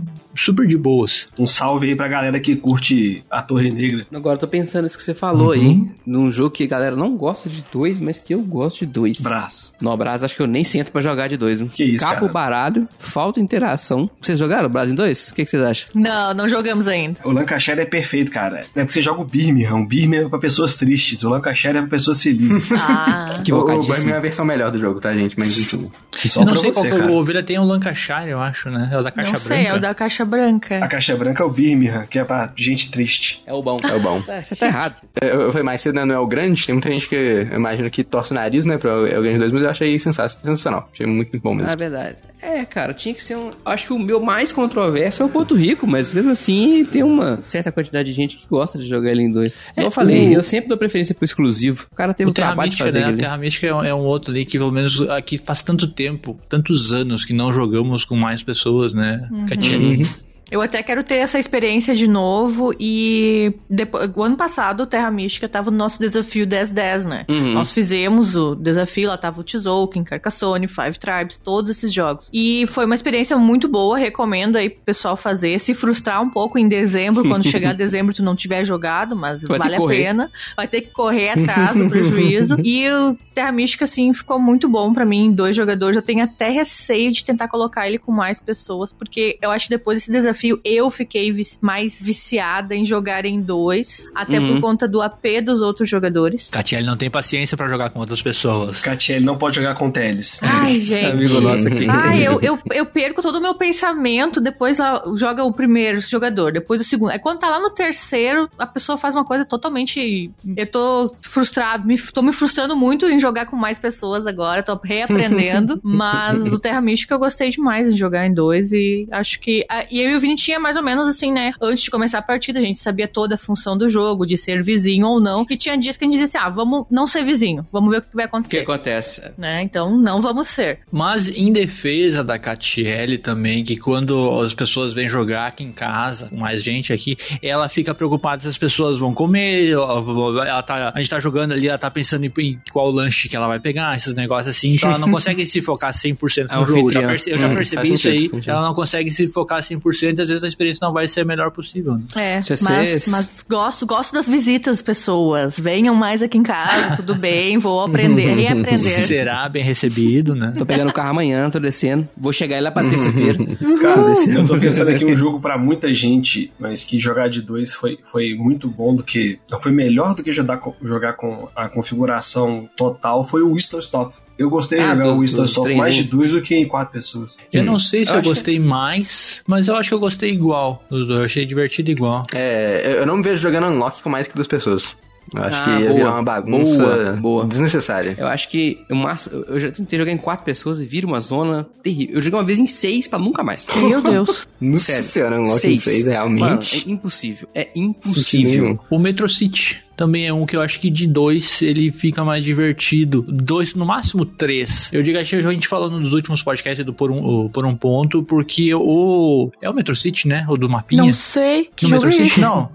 super de boas. Um salve aí pra galera que curte a Torre Negra. Agora eu tô pensando isso que você falou aí, num jogo que a galera não gosta de dois, mas que eu gosto de dois. Braço. No Brás, acho que eu nem sento pra jogar de dois. hein? Que isso, Capo cara? baralho, falta interação. Vocês jogaram Brás em dois? O que, que vocês acham? Não, não jogamos ainda. O Lancashire é perfeito, cara. É porque você joga o Birmingham. O Birmingham é pra pessoas tristes. O Lancashire é pra pessoas felizes. Ah. O, o Equivocadíssimo. Birmingham é a versão melhor do jogo, tá, gente? Mas enfim. Só eu não sei você, qual que é cara. o Ovelha tem o Lancashire, eu acho, né? É o da Caixa não sei, Branca. é o da caixa branca. A caixa branca é o Birmingham, que é pra gente triste. É o bom. É o bom. É, você tá errado. Eu, eu falei mais cedo, né? Não é o grande. Tem muita gente que eu imagino que torce o nariz, né? Pra é o grande 2, mas eu achei sensa- sensacional. Achei muito, muito bom mesmo. É verdade. É, cara, tinha que ser um. Acho que o meu mais controverso é o Porto Rico, mas mesmo assim tem uma certa quantidade de gente que gosta de jogar ele em dois. Como eu falei, eu sempre dou preferência pro exclusivo. O cara teve o, O Terra trabalho de Mística, fazer né? ele. A Terra Mística é um, é um outro ali que, pelo menos, aqui faz tanto tempo, tantos anos que não jogamos com mais pessoas, né? Catiane. Eu até quero ter essa experiência de novo e depois, o ano passado o Terra Mística tava no nosso desafio 10-10, né? Uhum. Nós fizemos o desafio, lá tava o Tzolk'in, Carcassonne, Five Tribes, todos esses jogos. E foi uma experiência muito boa, recomendo aí pro pessoal fazer, se frustrar um pouco em dezembro, quando chegar dezembro tu não tiver jogado, mas Vai vale a pena. Vai ter que correr atrás do prejuízo. E o Terra Mística, assim, ficou muito bom pra mim, dois jogadores. Eu tenho até receio de tentar colocar ele com mais pessoas, porque eu acho que depois desse desafio eu fiquei mais viciada em jogar em dois, até Uhum. por conta do AP dos outros jogadores. Catiele não tem paciência pra jogar com outras pessoas. Catiele não pode jogar com Teles. Ai, gente. Amigo nosso aqui. Ai, eu, eu, eu perco todo o meu pensamento, depois lá joga o primeiro jogador, depois o segundo. Aí quando tá lá no terceiro, a pessoa faz uma coisa totalmente. Eu tô frustrado, me, tô me frustrando muito em jogar com mais pessoas agora, tô reaprendendo. mas o Terra Mística eu gostei demais de jogar em dois e acho que. ah, E eu e o Vini tinha mais ou menos assim, né? Antes de começar a partida, a gente sabia toda a função do jogo, de ser vizinho ou não. E tinha dias que a gente dizia assim: ah, vamos não ser vizinho, vamos ver o que vai O que acontecer. acontece? Né? Então não vamos ser. Mas em defesa da Catiele também, que quando as pessoas vêm jogar aqui em casa, com mais gente aqui, ela fica preocupada se as pessoas vão comer, ela tá, a gente tá jogando ali, ela tá pensando em, qual lanche que ela vai pegar, esses negócios assim, então ela não consegue se focar 100% no jogo. Já perce- eu já Hum, percebi isso aí, ela não consegue se focar 100% às vezes a experiência não vai ser a melhor possível. né? É, Se mas, mas gosto, gosto das visitas, pessoas. Venham mais aqui em casa, tudo bem, vou aprender, reaprender. Será bem recebido, né? Tô pegando o carro amanhã, tô descendo. Vou chegar lá pra terça-feira. Cara, Tô descendo. eu tô pensando aqui um jogo pra muita gente, mas que jogar de dois foi, foi muito bom do que. Foi melhor do que jogar com, jogar com a configuração total, foi o Whistle Stop. Eu gostei de Ah, jogar dos- o dos Stop três, mais de dois do que em quatro pessoas. Eu não sei se Eu eu, acho- gostei mais, mas eu acho que eu gostei igual. Eu achei divertido igual. É, eu não me vejo jogando Unlock com mais que duas pessoas. Eu acho Ah, que ia boa. virar uma bagunça Boa, boa. desnecessária. Eu acho que máximo, eu já tentei jogar em quatro pessoas e vira uma zona terrível. Eu joguei uma vez em seis pra nunca mais. Meu Deus. Nossa Sério. senhora, Unlock em seis, realmente. Mano, é impossível. É impossível. O Metro City também é um que eu acho que de dois ele fica mais divertido. Dois, no máximo três. Eu digo, acho que a gente falou nos últimos podcasts do Por um, o Por um Ponto, porque o. É o Metro City, né? O do mapinha. Não sei. Que jogo Metro é City, não.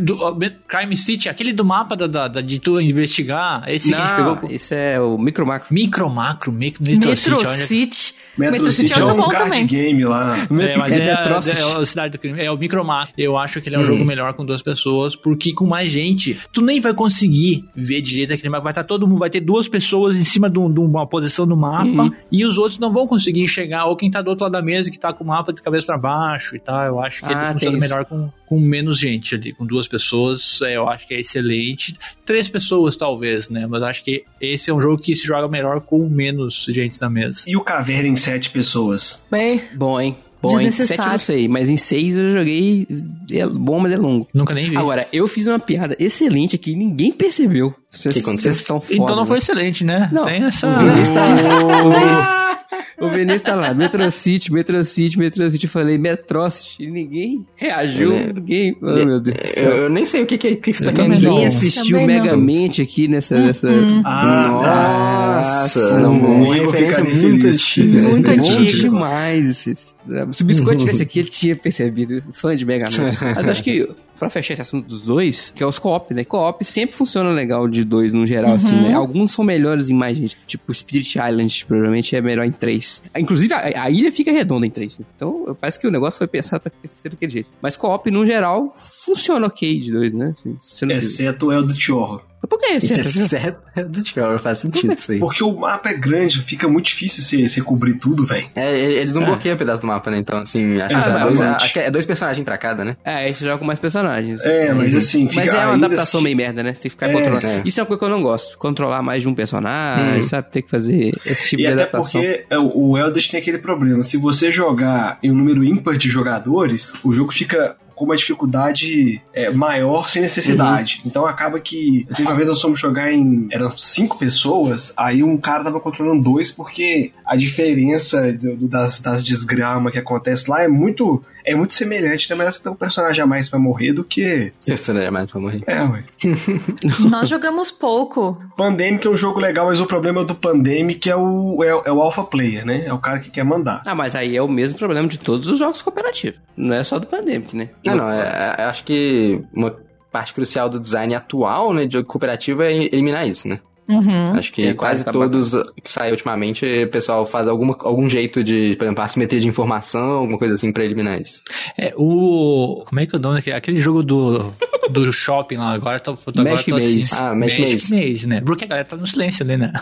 Do- Crime City, aquele do mapa da, da, da- de tu investigar. Esse que a gente Não, pegou. esse é o micro macro. Micro Macro, Metro, Metro, Metro City. olha- City. Metro, City é outro um bom card também. game lá. É, mas É é, é, a Cidade do Crime. É o Micromar. Eu acho que ele é um jogo melhor com duas pessoas, porque com mais gente, tu nem vai conseguir ver direito aquele mapa. Vai estar todo mundo, vai ter duas pessoas em cima de, um- de uma posição do mapa Uhum. e os outros não vão conseguir enxergar. Ou quem tá do outro lado da mesa que tá com o mapa de cabeça pra baixo e tal. Eu acho que Ah, ele funciona isso. melhor com, com menos gente ali. Com duas pessoas, é, eu acho que é excelente. Três pessoas, talvez, né? Mas eu acho que esse é um jogo que se joga melhor com menos gente na mesa. E o Caverna em sete pessoas? Bem, Bom, hein? Bom, em 7 eu não sei, mas em 6 eu joguei. É bom, mas é longo. Nunca nem vi. Agora, eu fiz uma piada excelente aqui e ninguém percebeu. Vocês estão foda. então não né? foi excelente, né? Não. Tem essa. O Vinícius tá. O Vinícius tá lá. Metrocity, Metrocity, Metrocity. Eu falei Metrocity. E ninguém reagiu. Ele- Ninguém. Oh, meu Deus do Eu, céu. eu nem sei o que, que, que você tá Eu querendo. Ninguém assistiu. Megamente aqui nessa. nessa... Ah, Nossa, não vou. uma Eu vou referência ficar muito feliz. antiga. Muito Bom antigo. demais. Se o Biscoito tivesse aqui, ele tinha percebido. Fã de Mega Man. Mas acho que, pra fechar esse assunto dos dois, que é os co-op, né? Co-op sempre funciona legal de dois no geral, assim, né? Alguns são melhores em mais gente. Tipo, Spirit Island, provavelmente é melhor em três. Inclusive, a, a ilha fica redonda em três, né? Então, parece que o negócio foi pensado pra ser daquele jeito. Mas co-op, no geral, funciona ok de dois, né? Assim. Exceto o El do Tiorro. Mas Por que é? Certo, é do Trevor, faz sentido isso aí. Porque o mapa é grande, fica muito difícil você, você cobrir tudo, velho. É, eles não bloqueiam o pedaço do mapa, né? Então, assim, acho, que, é dois, acho que é dois personagens pra cada, né? É, aí você joga com mais personagens. É, mas assim, fica Mas é uma adaptação assim- meio merda, né? Você tem que ficar É, controlando. é. Isso é uma coisa que eu não gosto. Controlar mais de um personagem, sabe? Ter que fazer esse tipo E de até adaptação. porque é, o o Eldest tem aquele problema. Se você jogar em um número ímpar de jogadores, o jogo fica com uma dificuldade é, maior sem necessidade. Uhum. Então acaba que. Teve uma vez nós fomos jogar em. Eram cinco pessoas, aí um cara tava controlando dois, porque a diferença do- do- das, das desgramas que acontece lá é muito. É muito semelhante, né? Você ter um personagem a mais pra morrer do que. Não é mais pra morrer. É, ué. nós jogamos pouco. Pandemic é um jogo legal, mas o problema do Pandemic é o, é, é o alpha player, né? É o cara que quer mandar. Ah, mas aí é o mesmo problema de todos os jogos cooperativos. Não é só do Pandemic, né? Não, não, é, é- acho que uma parte crucial do design atual, né, de jogo cooperativo é eliminar isso, né? Uhum. Acho que É, quase tá todos que saem ultimamente, o pessoal faz alguma, algum jeito de, por exemplo, assimetria de informação, alguma coisa assim pra eliminar isso. É, o. Como é que é o nome daquele? Aquele jogo do, do shopping lá, agora tô, tô, agora Magic tô Maze. assistindo. Ah, Magic Maze. né? Porque a galera tá no silêncio ali, né?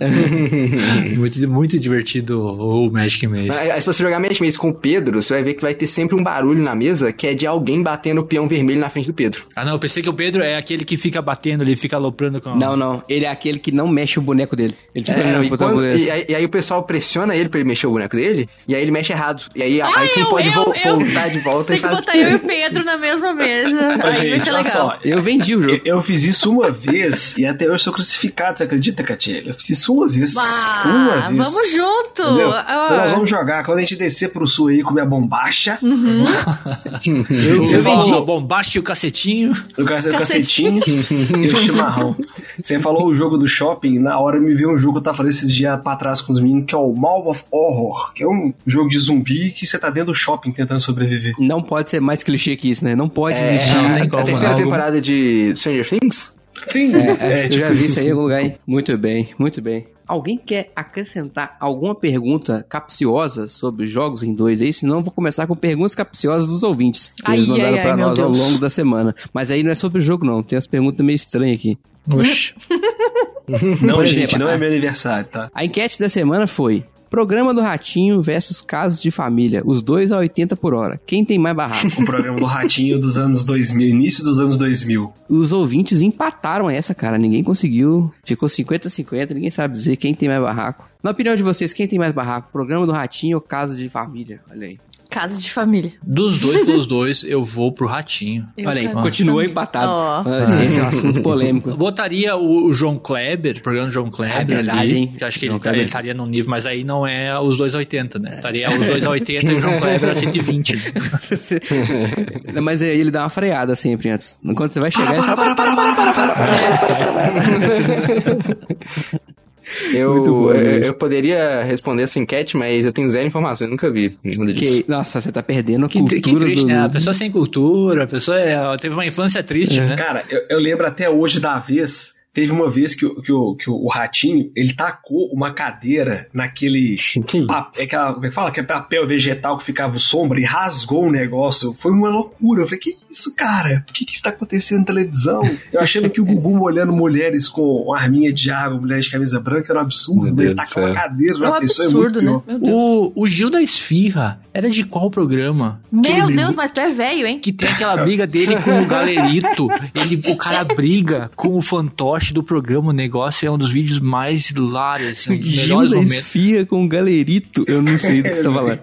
muito, muito divertido o Magic Maze. Se você jogar Magic Maze com o Pedro, você vai ver que vai ter sempre um barulho na mesa que é de alguém batendo o peão vermelho na frente do Pedro. Ah, não, eu pensei que o Pedro é aquele que fica batendo ali, fica aloprando com. Não, não. Ele é aquele que não mexe o boneco dele. Ele fica É, olhando e, quando- e aí, e aí o pessoal pressiona ele pra ele mexer o boneco dele, e aí ele mexe errado. E aí, aí quem eu, pode eu, vol- eu. voltar de volta Tem e que faz... botar eu e o Pedro na mesma mesa. Aí vai Gente, ser olha legal. só, Eu vendi o jogo. Eu, eu fiz isso uma vez e até hoje sou crucificado, você acredita, Catiele? Eu fiz isso uma vez. uma Ah, vez. vamos junto. Ah. Então nós vamos jogar. Quando a gente descer pro sul aí comer a bombacha, Eu, Você eu falou vendi. o bombaste e o cacetinho. eu ser o Cacetinho. cacetinho e o chimarrão. Você falou o jogo do shopping, na hora me veio um jogo que eu tava falando esses dias pra trás com os meninos, que é o Mall of Horror, que é um jogo de zumbi que você tá dentro do shopping tentando sobreviver. Não pode ser mais clichê que isso, né? Não pode É, existir. não tem a terceira não. temporada de Stranger Things? Sim, É, é, eu já vi isso aí em algum lugar, hein? Muito bem, muito bem. Alguém quer acrescentar alguma pergunta capciosa sobre jogos em dois aí? Senão eu vou começar com perguntas capciosas dos ouvintes. Que eles Ai, mandaram ai, ai, pra meu nós ao longo da semana. Mas aí não é sobre o jogo, não. Tem as perguntas meio estranhas aqui. Oxi. Não, Por gente, exemplo, não a- é meu aniversário, tá? A enquete da semana foi: Programa do Ratinho versus Casos de Família, os dois a 80 por hora. Quem tem mais barraco? O programa do Ratinho dos anos 2000, início dos anos 2000. Os ouvintes empataram essa, cara. Ninguém conseguiu. Ficou 50-50, ninguém sabe dizer quem tem mais barraco. Na opinião de vocês, quem tem mais barraco? Programa do Ratinho ou Casa de Família? Olha aí. Casa de família. Dos dois pelos dois, eu vou pro ratinho. Eu Olha aí, continua família. empatado. Ó. Esse- Esse é um assunto polêmico. Eu botaria o, o João Kleber, o programa do João Kleber. É verdade, ali, hein? Que eu acho que João ele, estaria num nível, mas aí não é os 280, né? Estaria os 280 e o João Kleber a 120. Não, Mas aí ele dá uma freada sempre antes. Enquanto você vai chegar, fala, para, para, para, para, para, para. Eu, Muito boa, eu, gente. eu poderia responder essa enquete, mas eu tenho zero informações, nunca vi nada disso. Que- Nossa, você tá perdendo a Que, cultura que triste, do... né? A pessoa sem cultura, a pessoa é- teve uma infância triste, né? Cara, eu, eu lembro até hoje da vez Teve uma vez que, o- que, o, que o ratinho, ele tacou uma cadeira naquele. pa- é aquela, como é que fala? Aquele papel vegetal que ficava sombra e rasgou o negócio. Foi uma loucura. Eu falei, que isso, cara? O que que está acontecendo na televisão? Eu achando que o Gugu olhando mulheres com arminha de água, mulheres de camisa branca, era um absurdo, Meu mas do tacar uma cadeira É um pessoa é muito absurdo, né? Meu Deus. O, o Gil da Esfirra era de qual programa? Meu Deus, mas tu é velho, hein? Que tem aquela briga dele com o Galerito. Ele, o cara briga com o fantoche do programa. O negócio é um dos vídeos mais hilários, assim, um dos Gil melhores da momentos. esfia com galerito. Eu não sei do que você tá falando.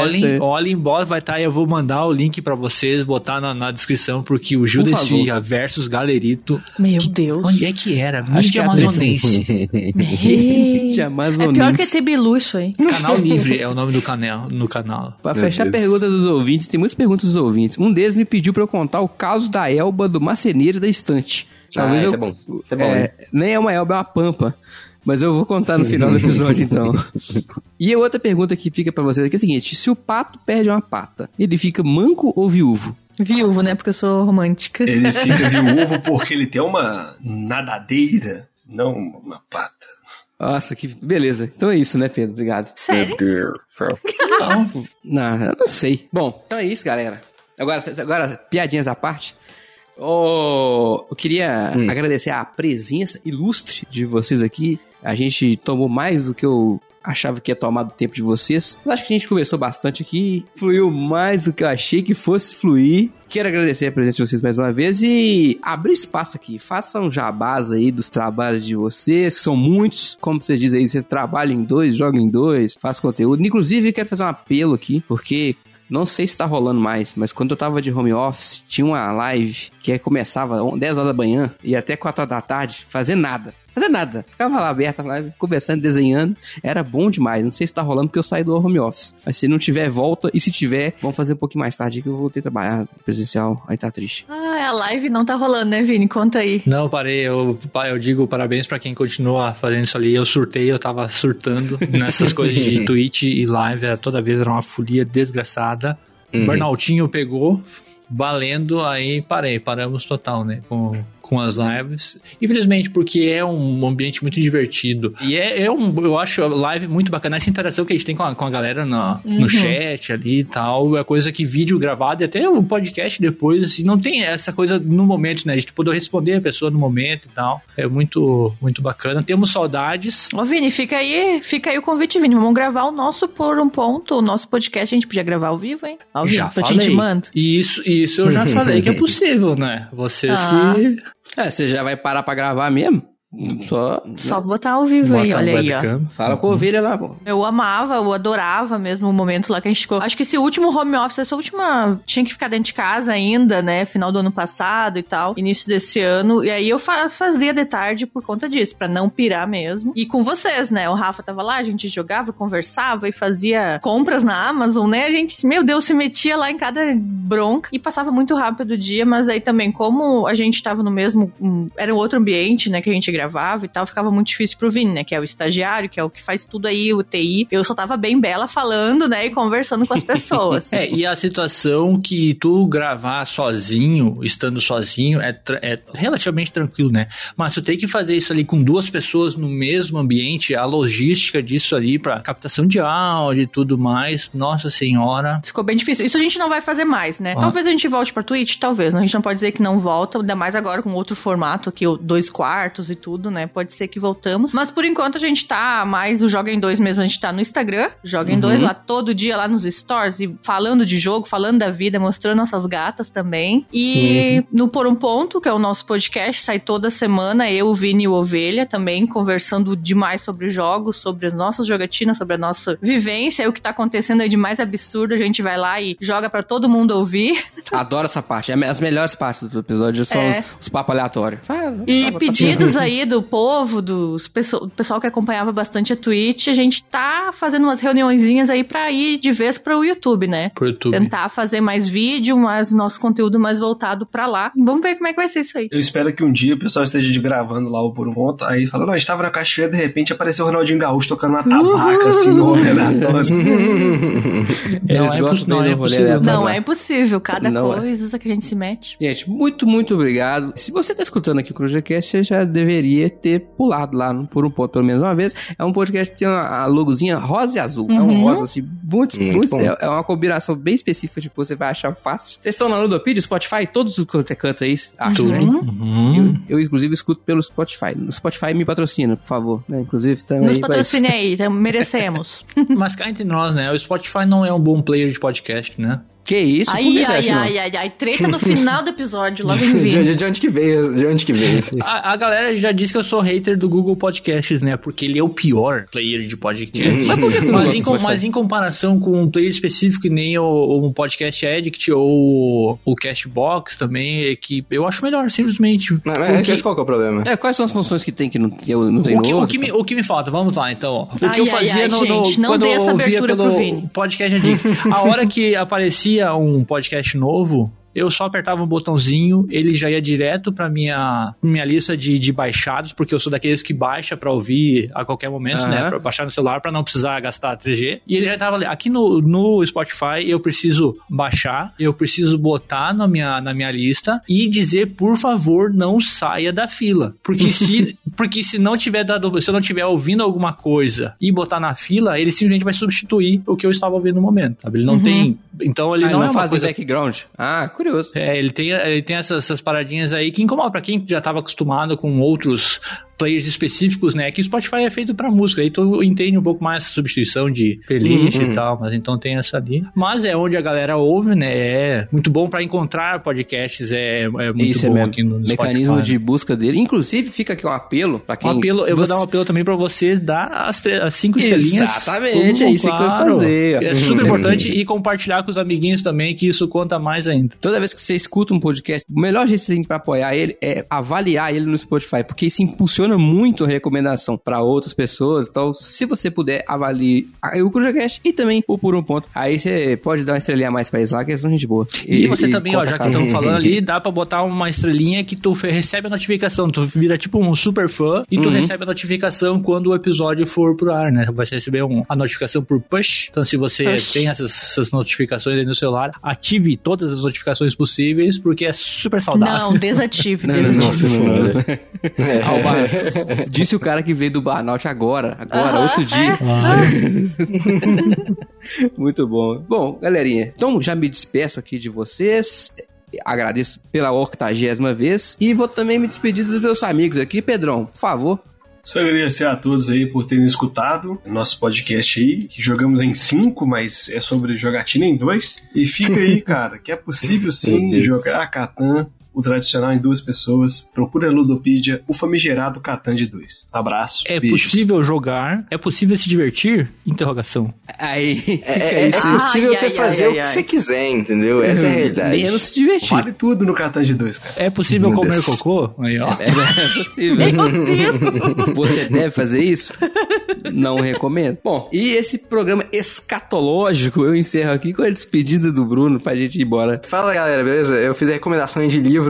Olhem, é- olhem, embora vai estar. Eu vou mandar o link pra vocês, botar na, na descrição, porque o favor. Esfirra versus Galerito. Meu Deus. Onde é que era? Acho Mídia que é amazonense. Gente, É amazonense. pior que ter Bilu isso aí. Canal Livre é o nome do canal. No canal. Pra Meu fechar a pergunta dos ouvintes, tem muitas perguntas dos ouvintes. Um deles me pediu pra eu contar o caso da Elba do Maceneiro da Estante. Ah, eu- é bom. Isso é bom, é, nem é uma Elba, é uma pampa. Mas eu vou contar no final do episódio, então. E a outra pergunta que fica pra vocês aqui é a seguinte: se o pato perde uma pata, ele fica manco ou viúvo? Viúvo, né? Porque eu sou romântica. Ele fica viúvo porque ele tem uma nadadeira, não uma pata. Nossa, que beleza. Então é isso, né, Pedro? Obrigado. Sério? Céu. Não, eu não sei. Bom, então é isso, galera. Agora, agora piadinhas à parte. Oh, eu queria Hum. agradecer a presença ilustre de vocês aqui. A gente tomou mais do que eu achava que ia tomar do tempo de vocês. Eu acho que a gente conversou bastante aqui. Fluiu mais do que eu achei que fosse fluir. Quero agradecer a presença de vocês mais uma vez e abrir espaço aqui. Façam jabás aí dos trabalhos de vocês, que são muitos. Como vocês dizem aí, vocês trabalham em dois, jogam em dois, fazem conteúdo. Inclusive, quero fazer um apelo aqui, porque não sei se tá rolando mais, mas quando eu tava de home office, tinha uma live que começava 10 horas da manhã e até 4 horas da tarde, fazer nada. Fazer nada. Ficava lá aberta, lá, conversando, desenhando. Era bom demais. Não sei se tá rolando porque eu saí do home office. Mas se não tiver, volta. E se tiver, vamos fazer um pouquinho mais tarde que eu voltei a trabalhar presencial. Aí tá triste. Ah, a live não tá rolando, né, Vini? Conta aí. Não, parei. Eu, eu digo parabéns pra quem continua fazendo isso ali. Eu surtei, eu tava surtando nessas coisas de Twitch e live. Era, toda vez era uma folia desgraçada. Uhum. Burnoutinho pegou, valendo, aí parei. Paramos total, né? Com, com as lives. Infelizmente, porque é um ambiente muito divertido. E é, é um, eu acho a live muito bacana. Essa interação que a gente tem com a, com a galera no, no chat ali e tal. É coisa que vídeo gravado e até o podcast depois, assim, não tem essa coisa no momento, né? A gente poder responder a pessoa no momento e tal. É muito, muito bacana. Temos saudades. Ô, Vini, fica aí, fica aí o convite, Vini. Vamos gravar o nosso por um ponto, o nosso podcast. A gente podia gravar ao vivo, hein? Ao vivo, já pra falei. te mando. E Isso, isso eu já falei que é possível, né? Vocês Ah. que É, você já vai parar pra gravar mesmo? Só. Só botar ao vivo aí, olha aí, ó. Fala com a ovelha lá, pô. Eu amava, eu adorava mesmo o momento lá que a gente ficou. Acho que esse último home office, essa última. Tinha que ficar dentro de casa ainda, né? Final do ano passado e tal. Início desse ano. E aí eu fa- fazia de tarde por conta disso, pra não pirar mesmo. E com vocês, né? O Rafa tava lá, a gente jogava, conversava e fazia compras na Amazon, né? A gente, meu Deus, se metia lá em cada bronca e passava muito rápido o dia, mas aí também, como a gente tava no mesmo. um, era um outro ambiente, né? Que a gente gravava e tal, ficava muito difícil pro Vini, né? Que é o estagiário, que é o que faz tudo aí, o TI. Eu só tava bem bela falando, né? E conversando com as pessoas. É, e a situação que tu gravar sozinho, estando sozinho, é, é relativamente tranquilo, né? Mas tu tem que fazer isso ali com duas pessoas no mesmo ambiente, a logística disso ali pra captação de áudio e tudo mais, nossa senhora. Ficou bem difícil. Isso a gente não vai fazer mais, né? Ah. Talvez a gente volte pra Twitch, talvez. A gente não pode dizer que não volta, ainda mais agora com outro formato aqui, o dois quartos e tudo, né? Pode ser que voltamos. Mas por enquanto a gente tá mais o Joga em Dois mesmo. A gente tá no Instagram, Joga em Dois, lá todo dia, lá nos stories, e falando de jogo, falando da vida, mostrando nossas gatas também. E no Por um Ponto, que é o nosso podcast, sai toda semana, eu, o Vini e o Ovelha também, conversando demais sobre jogos, sobre as nossas jogatinas, sobre a nossa vivência, e o que tá acontecendo aí de mais absurdo, a gente vai lá e joga pra todo mundo ouvir. Adoro essa parte. É As melhores partes do episódio são É. os, os papos aleatórios. E pedidos aí aí do povo, dos pesso- do pessoal que acompanhava bastante a Twitch, a gente tá fazendo umas reuniõezinhas aí pra ir de vez pro YouTube, né? Pro YouTube. Tentar fazer mais vídeo, mais nosso conteúdo mais voltado pra lá. Vamos ver como é que vai ser isso aí. Eu espero que um dia o pessoal esteja de gravando lá o Por um Ponto, aí fala, não, a gente tava na cachoeira, de repente apareceu o Ronaldinho Gaúcho tocando uma tabaca, assim, no. Eles é gostam não é do rolê possível. Não lá. é impossível, cada Não é. coisa que a gente se mete. Gente, muito, muito obrigado. Se você tá escutando aqui o CruzaCast, você já deveria ter pulado lá no- por um ponto, pelo menos uma vez. É um podcast que tem uma a logozinha rosa e azul. É um Uhum. rosa, assim, muito, Muito muito. bom. É, é uma combinação bem específica de que você vai achar fácil. Vocês estão na Ludopedia, Spotify, todos os que você canta aí, acham, né? Uhum. Eu, eu, inclusive, escuto pelo Spotify. No Spotify me patrocina, por favor. né? Inclusive, também. Nos patrocine aí, merecemos. Mas cá entre nós, né? O Spotify não é um bom player de podcast, né? Que isso? Por Ai, que você ai, ai, ai, ai. Treta no final do episódio, logo em De, vídeo. de- de onde que veio? De onde que veio? A, a galera já disse que eu sou hater do Google Podcasts, né? Porque ele é o pior player de podcast. Mas por que você não mas, em, mas em comparação com um player específico que nem o, um Podcast Addict ou o Castbox também, é que eu acho melhor, simplesmente. Não, mas Porque- esse qual que é o problema? É, quais são as funções que tem que não, que eu não tenho o que, no o, outro? que me, o que me falta, vamos lá então. O Ai, que eu fazia ai, no, no- gente, não quando dê eu essa ouvia abertura pelo pro Vini. podcast addict, a hora que aparecia um podcast novo, eu só apertava um botãozinho, ele já ia direto pra minha, minha lista de, de baixados, porque eu sou daqueles que baixa pra ouvir a qualquer momento, Aham. né? Pra baixar no celular pra não precisar gastar 3G. E ele já tava ali. Aqui no, no Spotify eu preciso baixar, eu preciso botar na minha, na minha lista e dizer, por favor, não saia da fila. Porque se, porque se não tiver dado, se eu não tiver ouvindo alguma coisa e botar na fila, ele simplesmente vai substituir o que eu estava ouvindo no momento. Sabe? Ele não tem. Então ele Ah, não, é uma faz coisa background. Ah, curioso. É, ele tem, ele tem essas, essas paradinhas aí que incomodam pra quem já tava acostumado com outros players específicos, né? Que o Spotify é feito pra música, aí tu entende um pouco mais essa substituição de playlist Uhum. e tal, mas então tem essa ali. Mas é onde a galera ouve, né? É muito bom pra encontrar podcasts, é, é muito Isso é bom mesmo. aqui no, no Mecanismo Spotify, de né? busca dele. Inclusive, fica aqui um apelo pra quem. Um apelo, eu vou Você- dar um apelo também pra você dar as, as cinco estrelinhas. Exatamente, é isso que eu fazer. É Uhum. super importante e compartilhar com os amiguinhos também, que isso conta mais ainda. Toda vez que você escuta um podcast, o melhor jeito que você tem pra apoiar ele é avaliar ele no Spotify, porque isso impulsiona muito a recomendação pra outras pessoas. Então, se você puder, avalie o CrujaCast e também o Por Um Ponto. Aí você pode dar uma estrelinha a mais pra eles lá, que eles são gente boa. E, você também, ó, já que estamos falando ali, dá pra botar uma estrelinha que tu recebe a notificação. Tu vira tipo um super fã e tu Uhum. recebe a notificação quando o episódio for pro ar, né? Vai receber um- a notificação por push. Então, se você Push. tem essas, essas notificações aí no celular, ative todas as notificações possíveis, porque é super saudável. Não, desative, Não, desative. nossa senhora. Ah, o bar- Disse o cara que veio do Burnout agora, agora, Aham, outro dia. é. Muito bom. Bom, galerinha, então já me despeço aqui de vocês. Agradeço pela octagésima vez. E vou também me despedir dos meus amigos aqui. Pedrão, por favor. Só agradecer a todos aí por terem escutado nosso podcast aí, que jogamos em cinco, mas é sobre jogatina em dois. E fica aí, cara, que é possível sim jogar Catan, o tradicional em duas pessoas. Procura a Ludopedia, o famigerado Catan de dois. Abraço. É beijos. possível jogar? É possível se divertir? Interrogação. Aí, É, é, é isso. possível Ai, você ai, fazer ai, o que ai, você quiser, entendeu? Essa é a realidade. Menos se divertir. Vale tudo no Catan de dois, cara. É possível Meu comer Deus. cocô? Aí, ó. É possível. Você deve fazer isso? Não recomendo. Bom, e esse programa escatológico eu encerro aqui com a despedida do Bruno pra gente ir embora. Fala galera, beleza? Eu fiz a recomendação de livro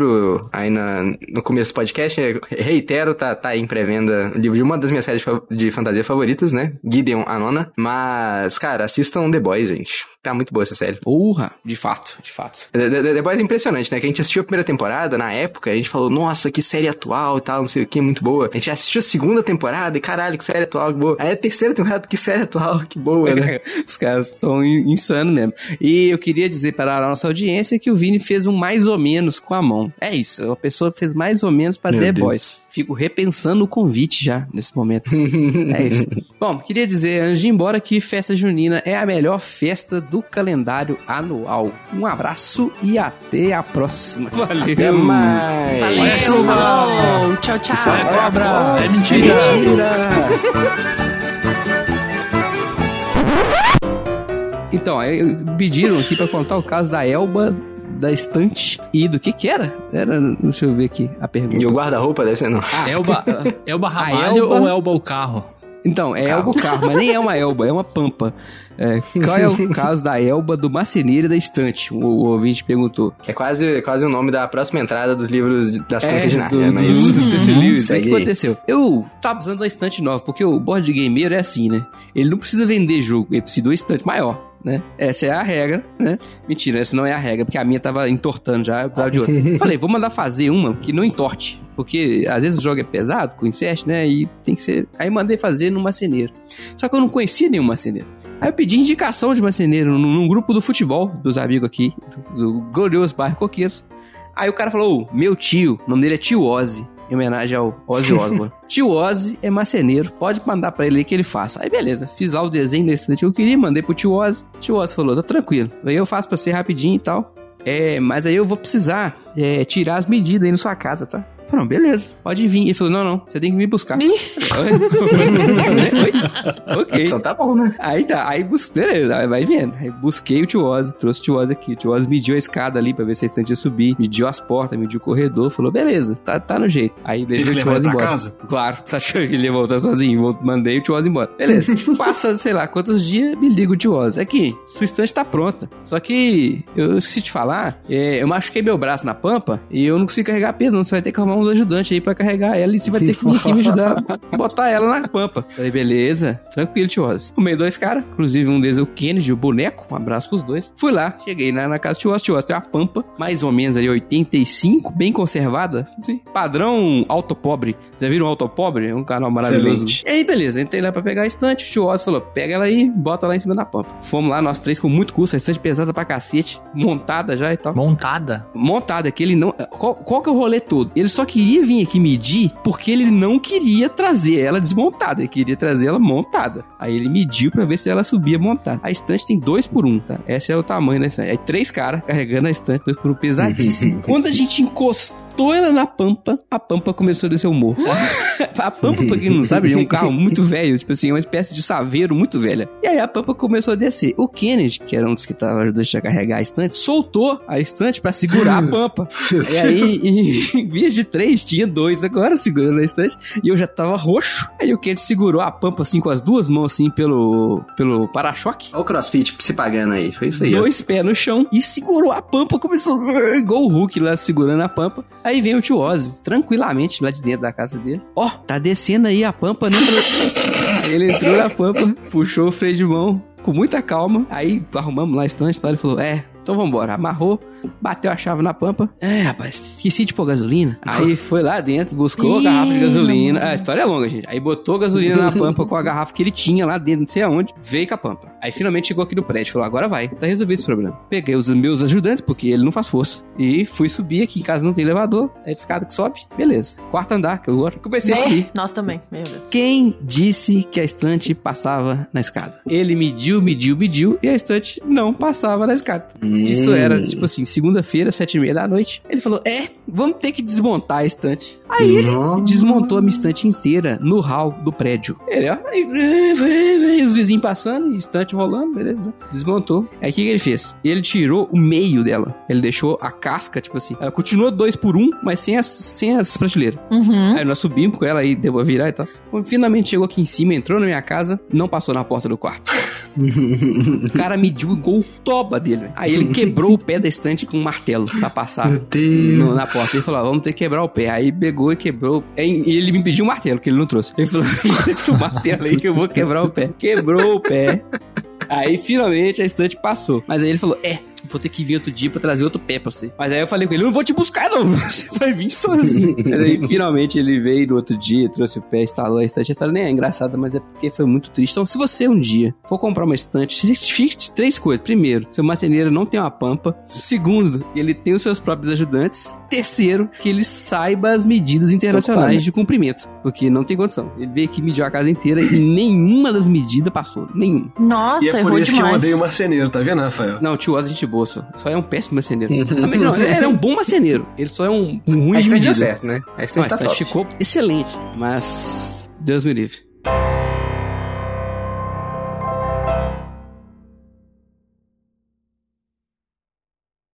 aí na- no começo do podcast. Reitero, tá, tá em pré-venda o livro de uma das minhas séries de fantasia favoritas, né? Gideon a nona. Mas, cara, assistam The Boys, gente. Tá muito boa essa série. Porra, de fato, de fato. The, The- The Boys é impressionante, né? Que a gente assistiu a primeira temporada, na época, a gente falou, nossa, que série atual e tal, não sei o que, muito boa. A gente assistiu a segunda temporada e caralho, que série atual, que boa. Aí a terceira temporada, que série atual, que boa, né? Os caras estão in- insanos mesmo. E eu queria dizer para a nossa audiência que o Vini fez um mais ou menos com a mão. É isso, a pessoa fez mais ou menos para Meu The Deus. Boys. Fico repensando o convite já nesse momento. é isso. Bom, queria dizer, antes de ir embora, que festa junina é a melhor festa do calendário anual. Um abraço e até a próxima. Valeu. Até mais! Valeu, falou. Tchau, tchau. É cobra! É mentira! Então, pediram aqui pra contar o caso da Elba da estante e do que que era? Era, deixa eu ver aqui a pergunta. E o guarda-roupa deve ser não. Elba, Elba A Ramalho Elba- ou Elba o carro? Então, é Elba o carro, mas nem é uma Elba, é uma pampa. É, qual é o caso da Elba do marceneiro e da estante? O, o ouvinte perguntou. É quase, quase o nome da próxima entrada dos livros das Crônicas de É, do, Nárnia, do, mas... do C.C. Lewis. O que aconteceu? Eu tava precisando de uma estante nova, porque o board gamer é assim, né? Ele não precisa vender jogo, ele precisa de uma estante maior. Né? Essa é a regra, né? Mentira, essa não é a regra, porque a minha tava entortando já, eu precisava de outra. Falei, vou mandar fazer uma que não entorte. Porque às vezes o jogo é pesado com insert, né? E tem que ser. Aí mandei fazer no marceneiro. Só que eu não conhecia nenhum marceneiro. Aí eu pedi indicação de marceneiro num, num grupo do futebol, dos amigos aqui, do, do glorioso bairro Coqueiros. Aí o cara falou: "Ô, meu tio, o nome dele é tio Ozzy. Em homenagem ao Ozzy Osbourne. tio Ozzy é marceneiro, pode mandar pra ele aí que ele faça. Aí beleza, fiz lá o desenho da estante que eu queria, mandei pro tio Ozzy. Tio Ozzy falou: tá tranquilo, aí eu faço pra você rapidinho e tal. É, mas aí eu vou precisar é, tirar as medidas aí na sua casa, tá? Eu Falei, não, beleza, pode vir. Ele falou, não, não, você tem que me buscar. Ih. Oi? ok. Então tá bom, né? Aí tá, aí beleza, aí vai vendo. Aí busquei o tio Ozzy, trouxe o tio Ozzy aqui. O tio Ozzy mediu a escada ali pra ver se a estante ia subir, mediu as portas, mediu o corredor, falou, beleza, tá, tá no jeito. Aí levei o tio Ozzy embora. casa? Claro, você achou que ele ia voltar sozinho? Mandei o tio Ozzy embora. Beleza. Passando, sei lá, quantos dias, me liga o tio Ozzy. Aqui, sua estante tá pronta. Só que eu esqueci de falar, é, eu machuquei meu braço na pampa e eu não consigo carregar peso, não. Você vai ter que arrumar uns ajudantes aí pra carregar ela e você vai ter que vir aqui me ajudar a botar ela na pampa. Falei, beleza, tranquilo, tio Ozzy. Arrumei dois caras, inclusive um deles é o Kennedy, o boneco. Um abraço pros dois. Fui lá, cheguei na, na casa do tio Ozzy. Tio Ozzy tem uma pampa, mais ou menos ali 85, bem conservada. Sim. Padrão autopobre. Já viram Autopobre? É um canal maravilhoso. Excelente. E aí, beleza, entrei lá pra pegar a estante. O tio Ozzy falou: pega ela aí, bota lá em cima da pampa. Fomos lá, nós três, com muito custo, a estante pesada pra cacete, montada já e tal. Montada. Montada, que ele não. Qual, qual que é o rolê todo? Ele só queria vir aqui medir porque ele não queria trazer ela desmontada, ele queria trazer ela montada. Aí ele mediu pra ver se ela subia montada. A estante tem dois por um, tá? Esse é o tamanho da estante. Aí três caras carregando a estante, dois por um, pesadíssimo. Quando a gente encostou ela na pampa, a pampa começou a descer o morro. a pampa, pra quem não sabe, é um carro muito velho, tipo assim, é uma espécie de saveiro muito velha. E aí a pampa começou a descer. O Kennedy, que era um dos que tava ajudando a carregar a estante, soltou a estante pra segurar a pampa. e aí, em, em vez de três, tinha dois agora segurando a estante. E eu já tava roxo. Aí o Kennedy segurou a pampa assim com as duas mãos assim pelo, pelo para-choque. Olha o crossfit se pagando aí. Foi isso aí. ó. Dois pés no chão e segurou a pampa, começou igual o Hulk lá segurando a pampa. Aí vem o tio Ozzy, tranquilamente, lá de dentro da casa dele. Ó, tá descendo aí a pampa, né? Ele entrou na pampa, puxou o freio de mão com muita calma. Aí arrumamos lá a estante e. Ele falou: É, então vambora. Amarrou, bateu a chave na pampa. É, rapaz, esqueci de pôr gasolina. Aí foi lá dentro, buscou a garrafa de gasolina. a história é longa, gente. Aí botou gasolina na pampa com a garrafa que ele tinha lá dentro, não sei aonde. Veio com a pampa. Aí finalmente chegou aqui no prédio. Falou: agora vai, tá resolvido esse problema. Peguei os meus ajudantes, porque ele não faz força. E fui subir aqui em casa, não tem elevador. É de escada que sobe. Beleza. Quarto andar, que eu agora comecei a subir. Nós também, meu Deus. Quem disse que a estante passava na escada? Ele mediu, mediu, mediu e a estante não passava na escada. Isso era, tipo assim, segunda-feira, sete e meia da noite. Ele falou: É, vamos ter que desmontar a estante. Aí ele desmontou a minha estante inteira no hall do prédio. Ele, ó, aí, os vizinhos passando, estante rolando, beleza. Desmontou. Aí o que, que ele fez? Ele tirou o meio dela. Ele deixou a casca, tipo assim. Ela continuou dois por um, mas sem as, sem as prateleiras. Uhum. Aí nós subimos com ela aí, deu pra virar e tal. Quando finalmente chegou aqui em cima, entrou na minha casa, não passou na porta do quarto. o cara mediu igual o toba dele. velho. Aí ele quebrou o pé da estante com um martelo pra passar no- na porta. Ele falou: vamos ter que quebrar o pé. Aí pegou e quebrou. E ele me pediu um martelo, que ele não trouxe. Ele falou: "Presta o martelo aí que eu vou quebrar o pé. Quebrou o pé. Aí finalmente a estante passou. Mas aí ele falou: é. Vou ter que vir outro dia pra trazer outro pé pra você. Mas aí eu falei com ele: eu não vou te buscar, não. Você vai vir sozinho. mas aí finalmente ele veio no outro dia, trouxe o pé, instalou a estante. A história nem é engraçada, mas é porque foi muito triste. Então, se você um dia for comprar uma estante, certifique de três coisas. Primeiro, seu marceneiro não tem uma pampa. Segundo, ele tem os seus próprios ajudantes. Terceiro, que ele saiba as medidas internacionais de cumprimento. Porque não tem condição. Ele veio aqui mediu a casa inteira e nenhuma das medidas passou. Nenhuma. Nossa, E é por errou isso que eu demais. odeio marceneiro, tá vendo, Rafael? Não, o tio Oz é gente boa, só. Só é um péssimo marceneiro. Ah, mas não, ele é um bom marceneiro. Ele só é um, ruim A certo, né? A tá ficou excelente, mas Deus me livre.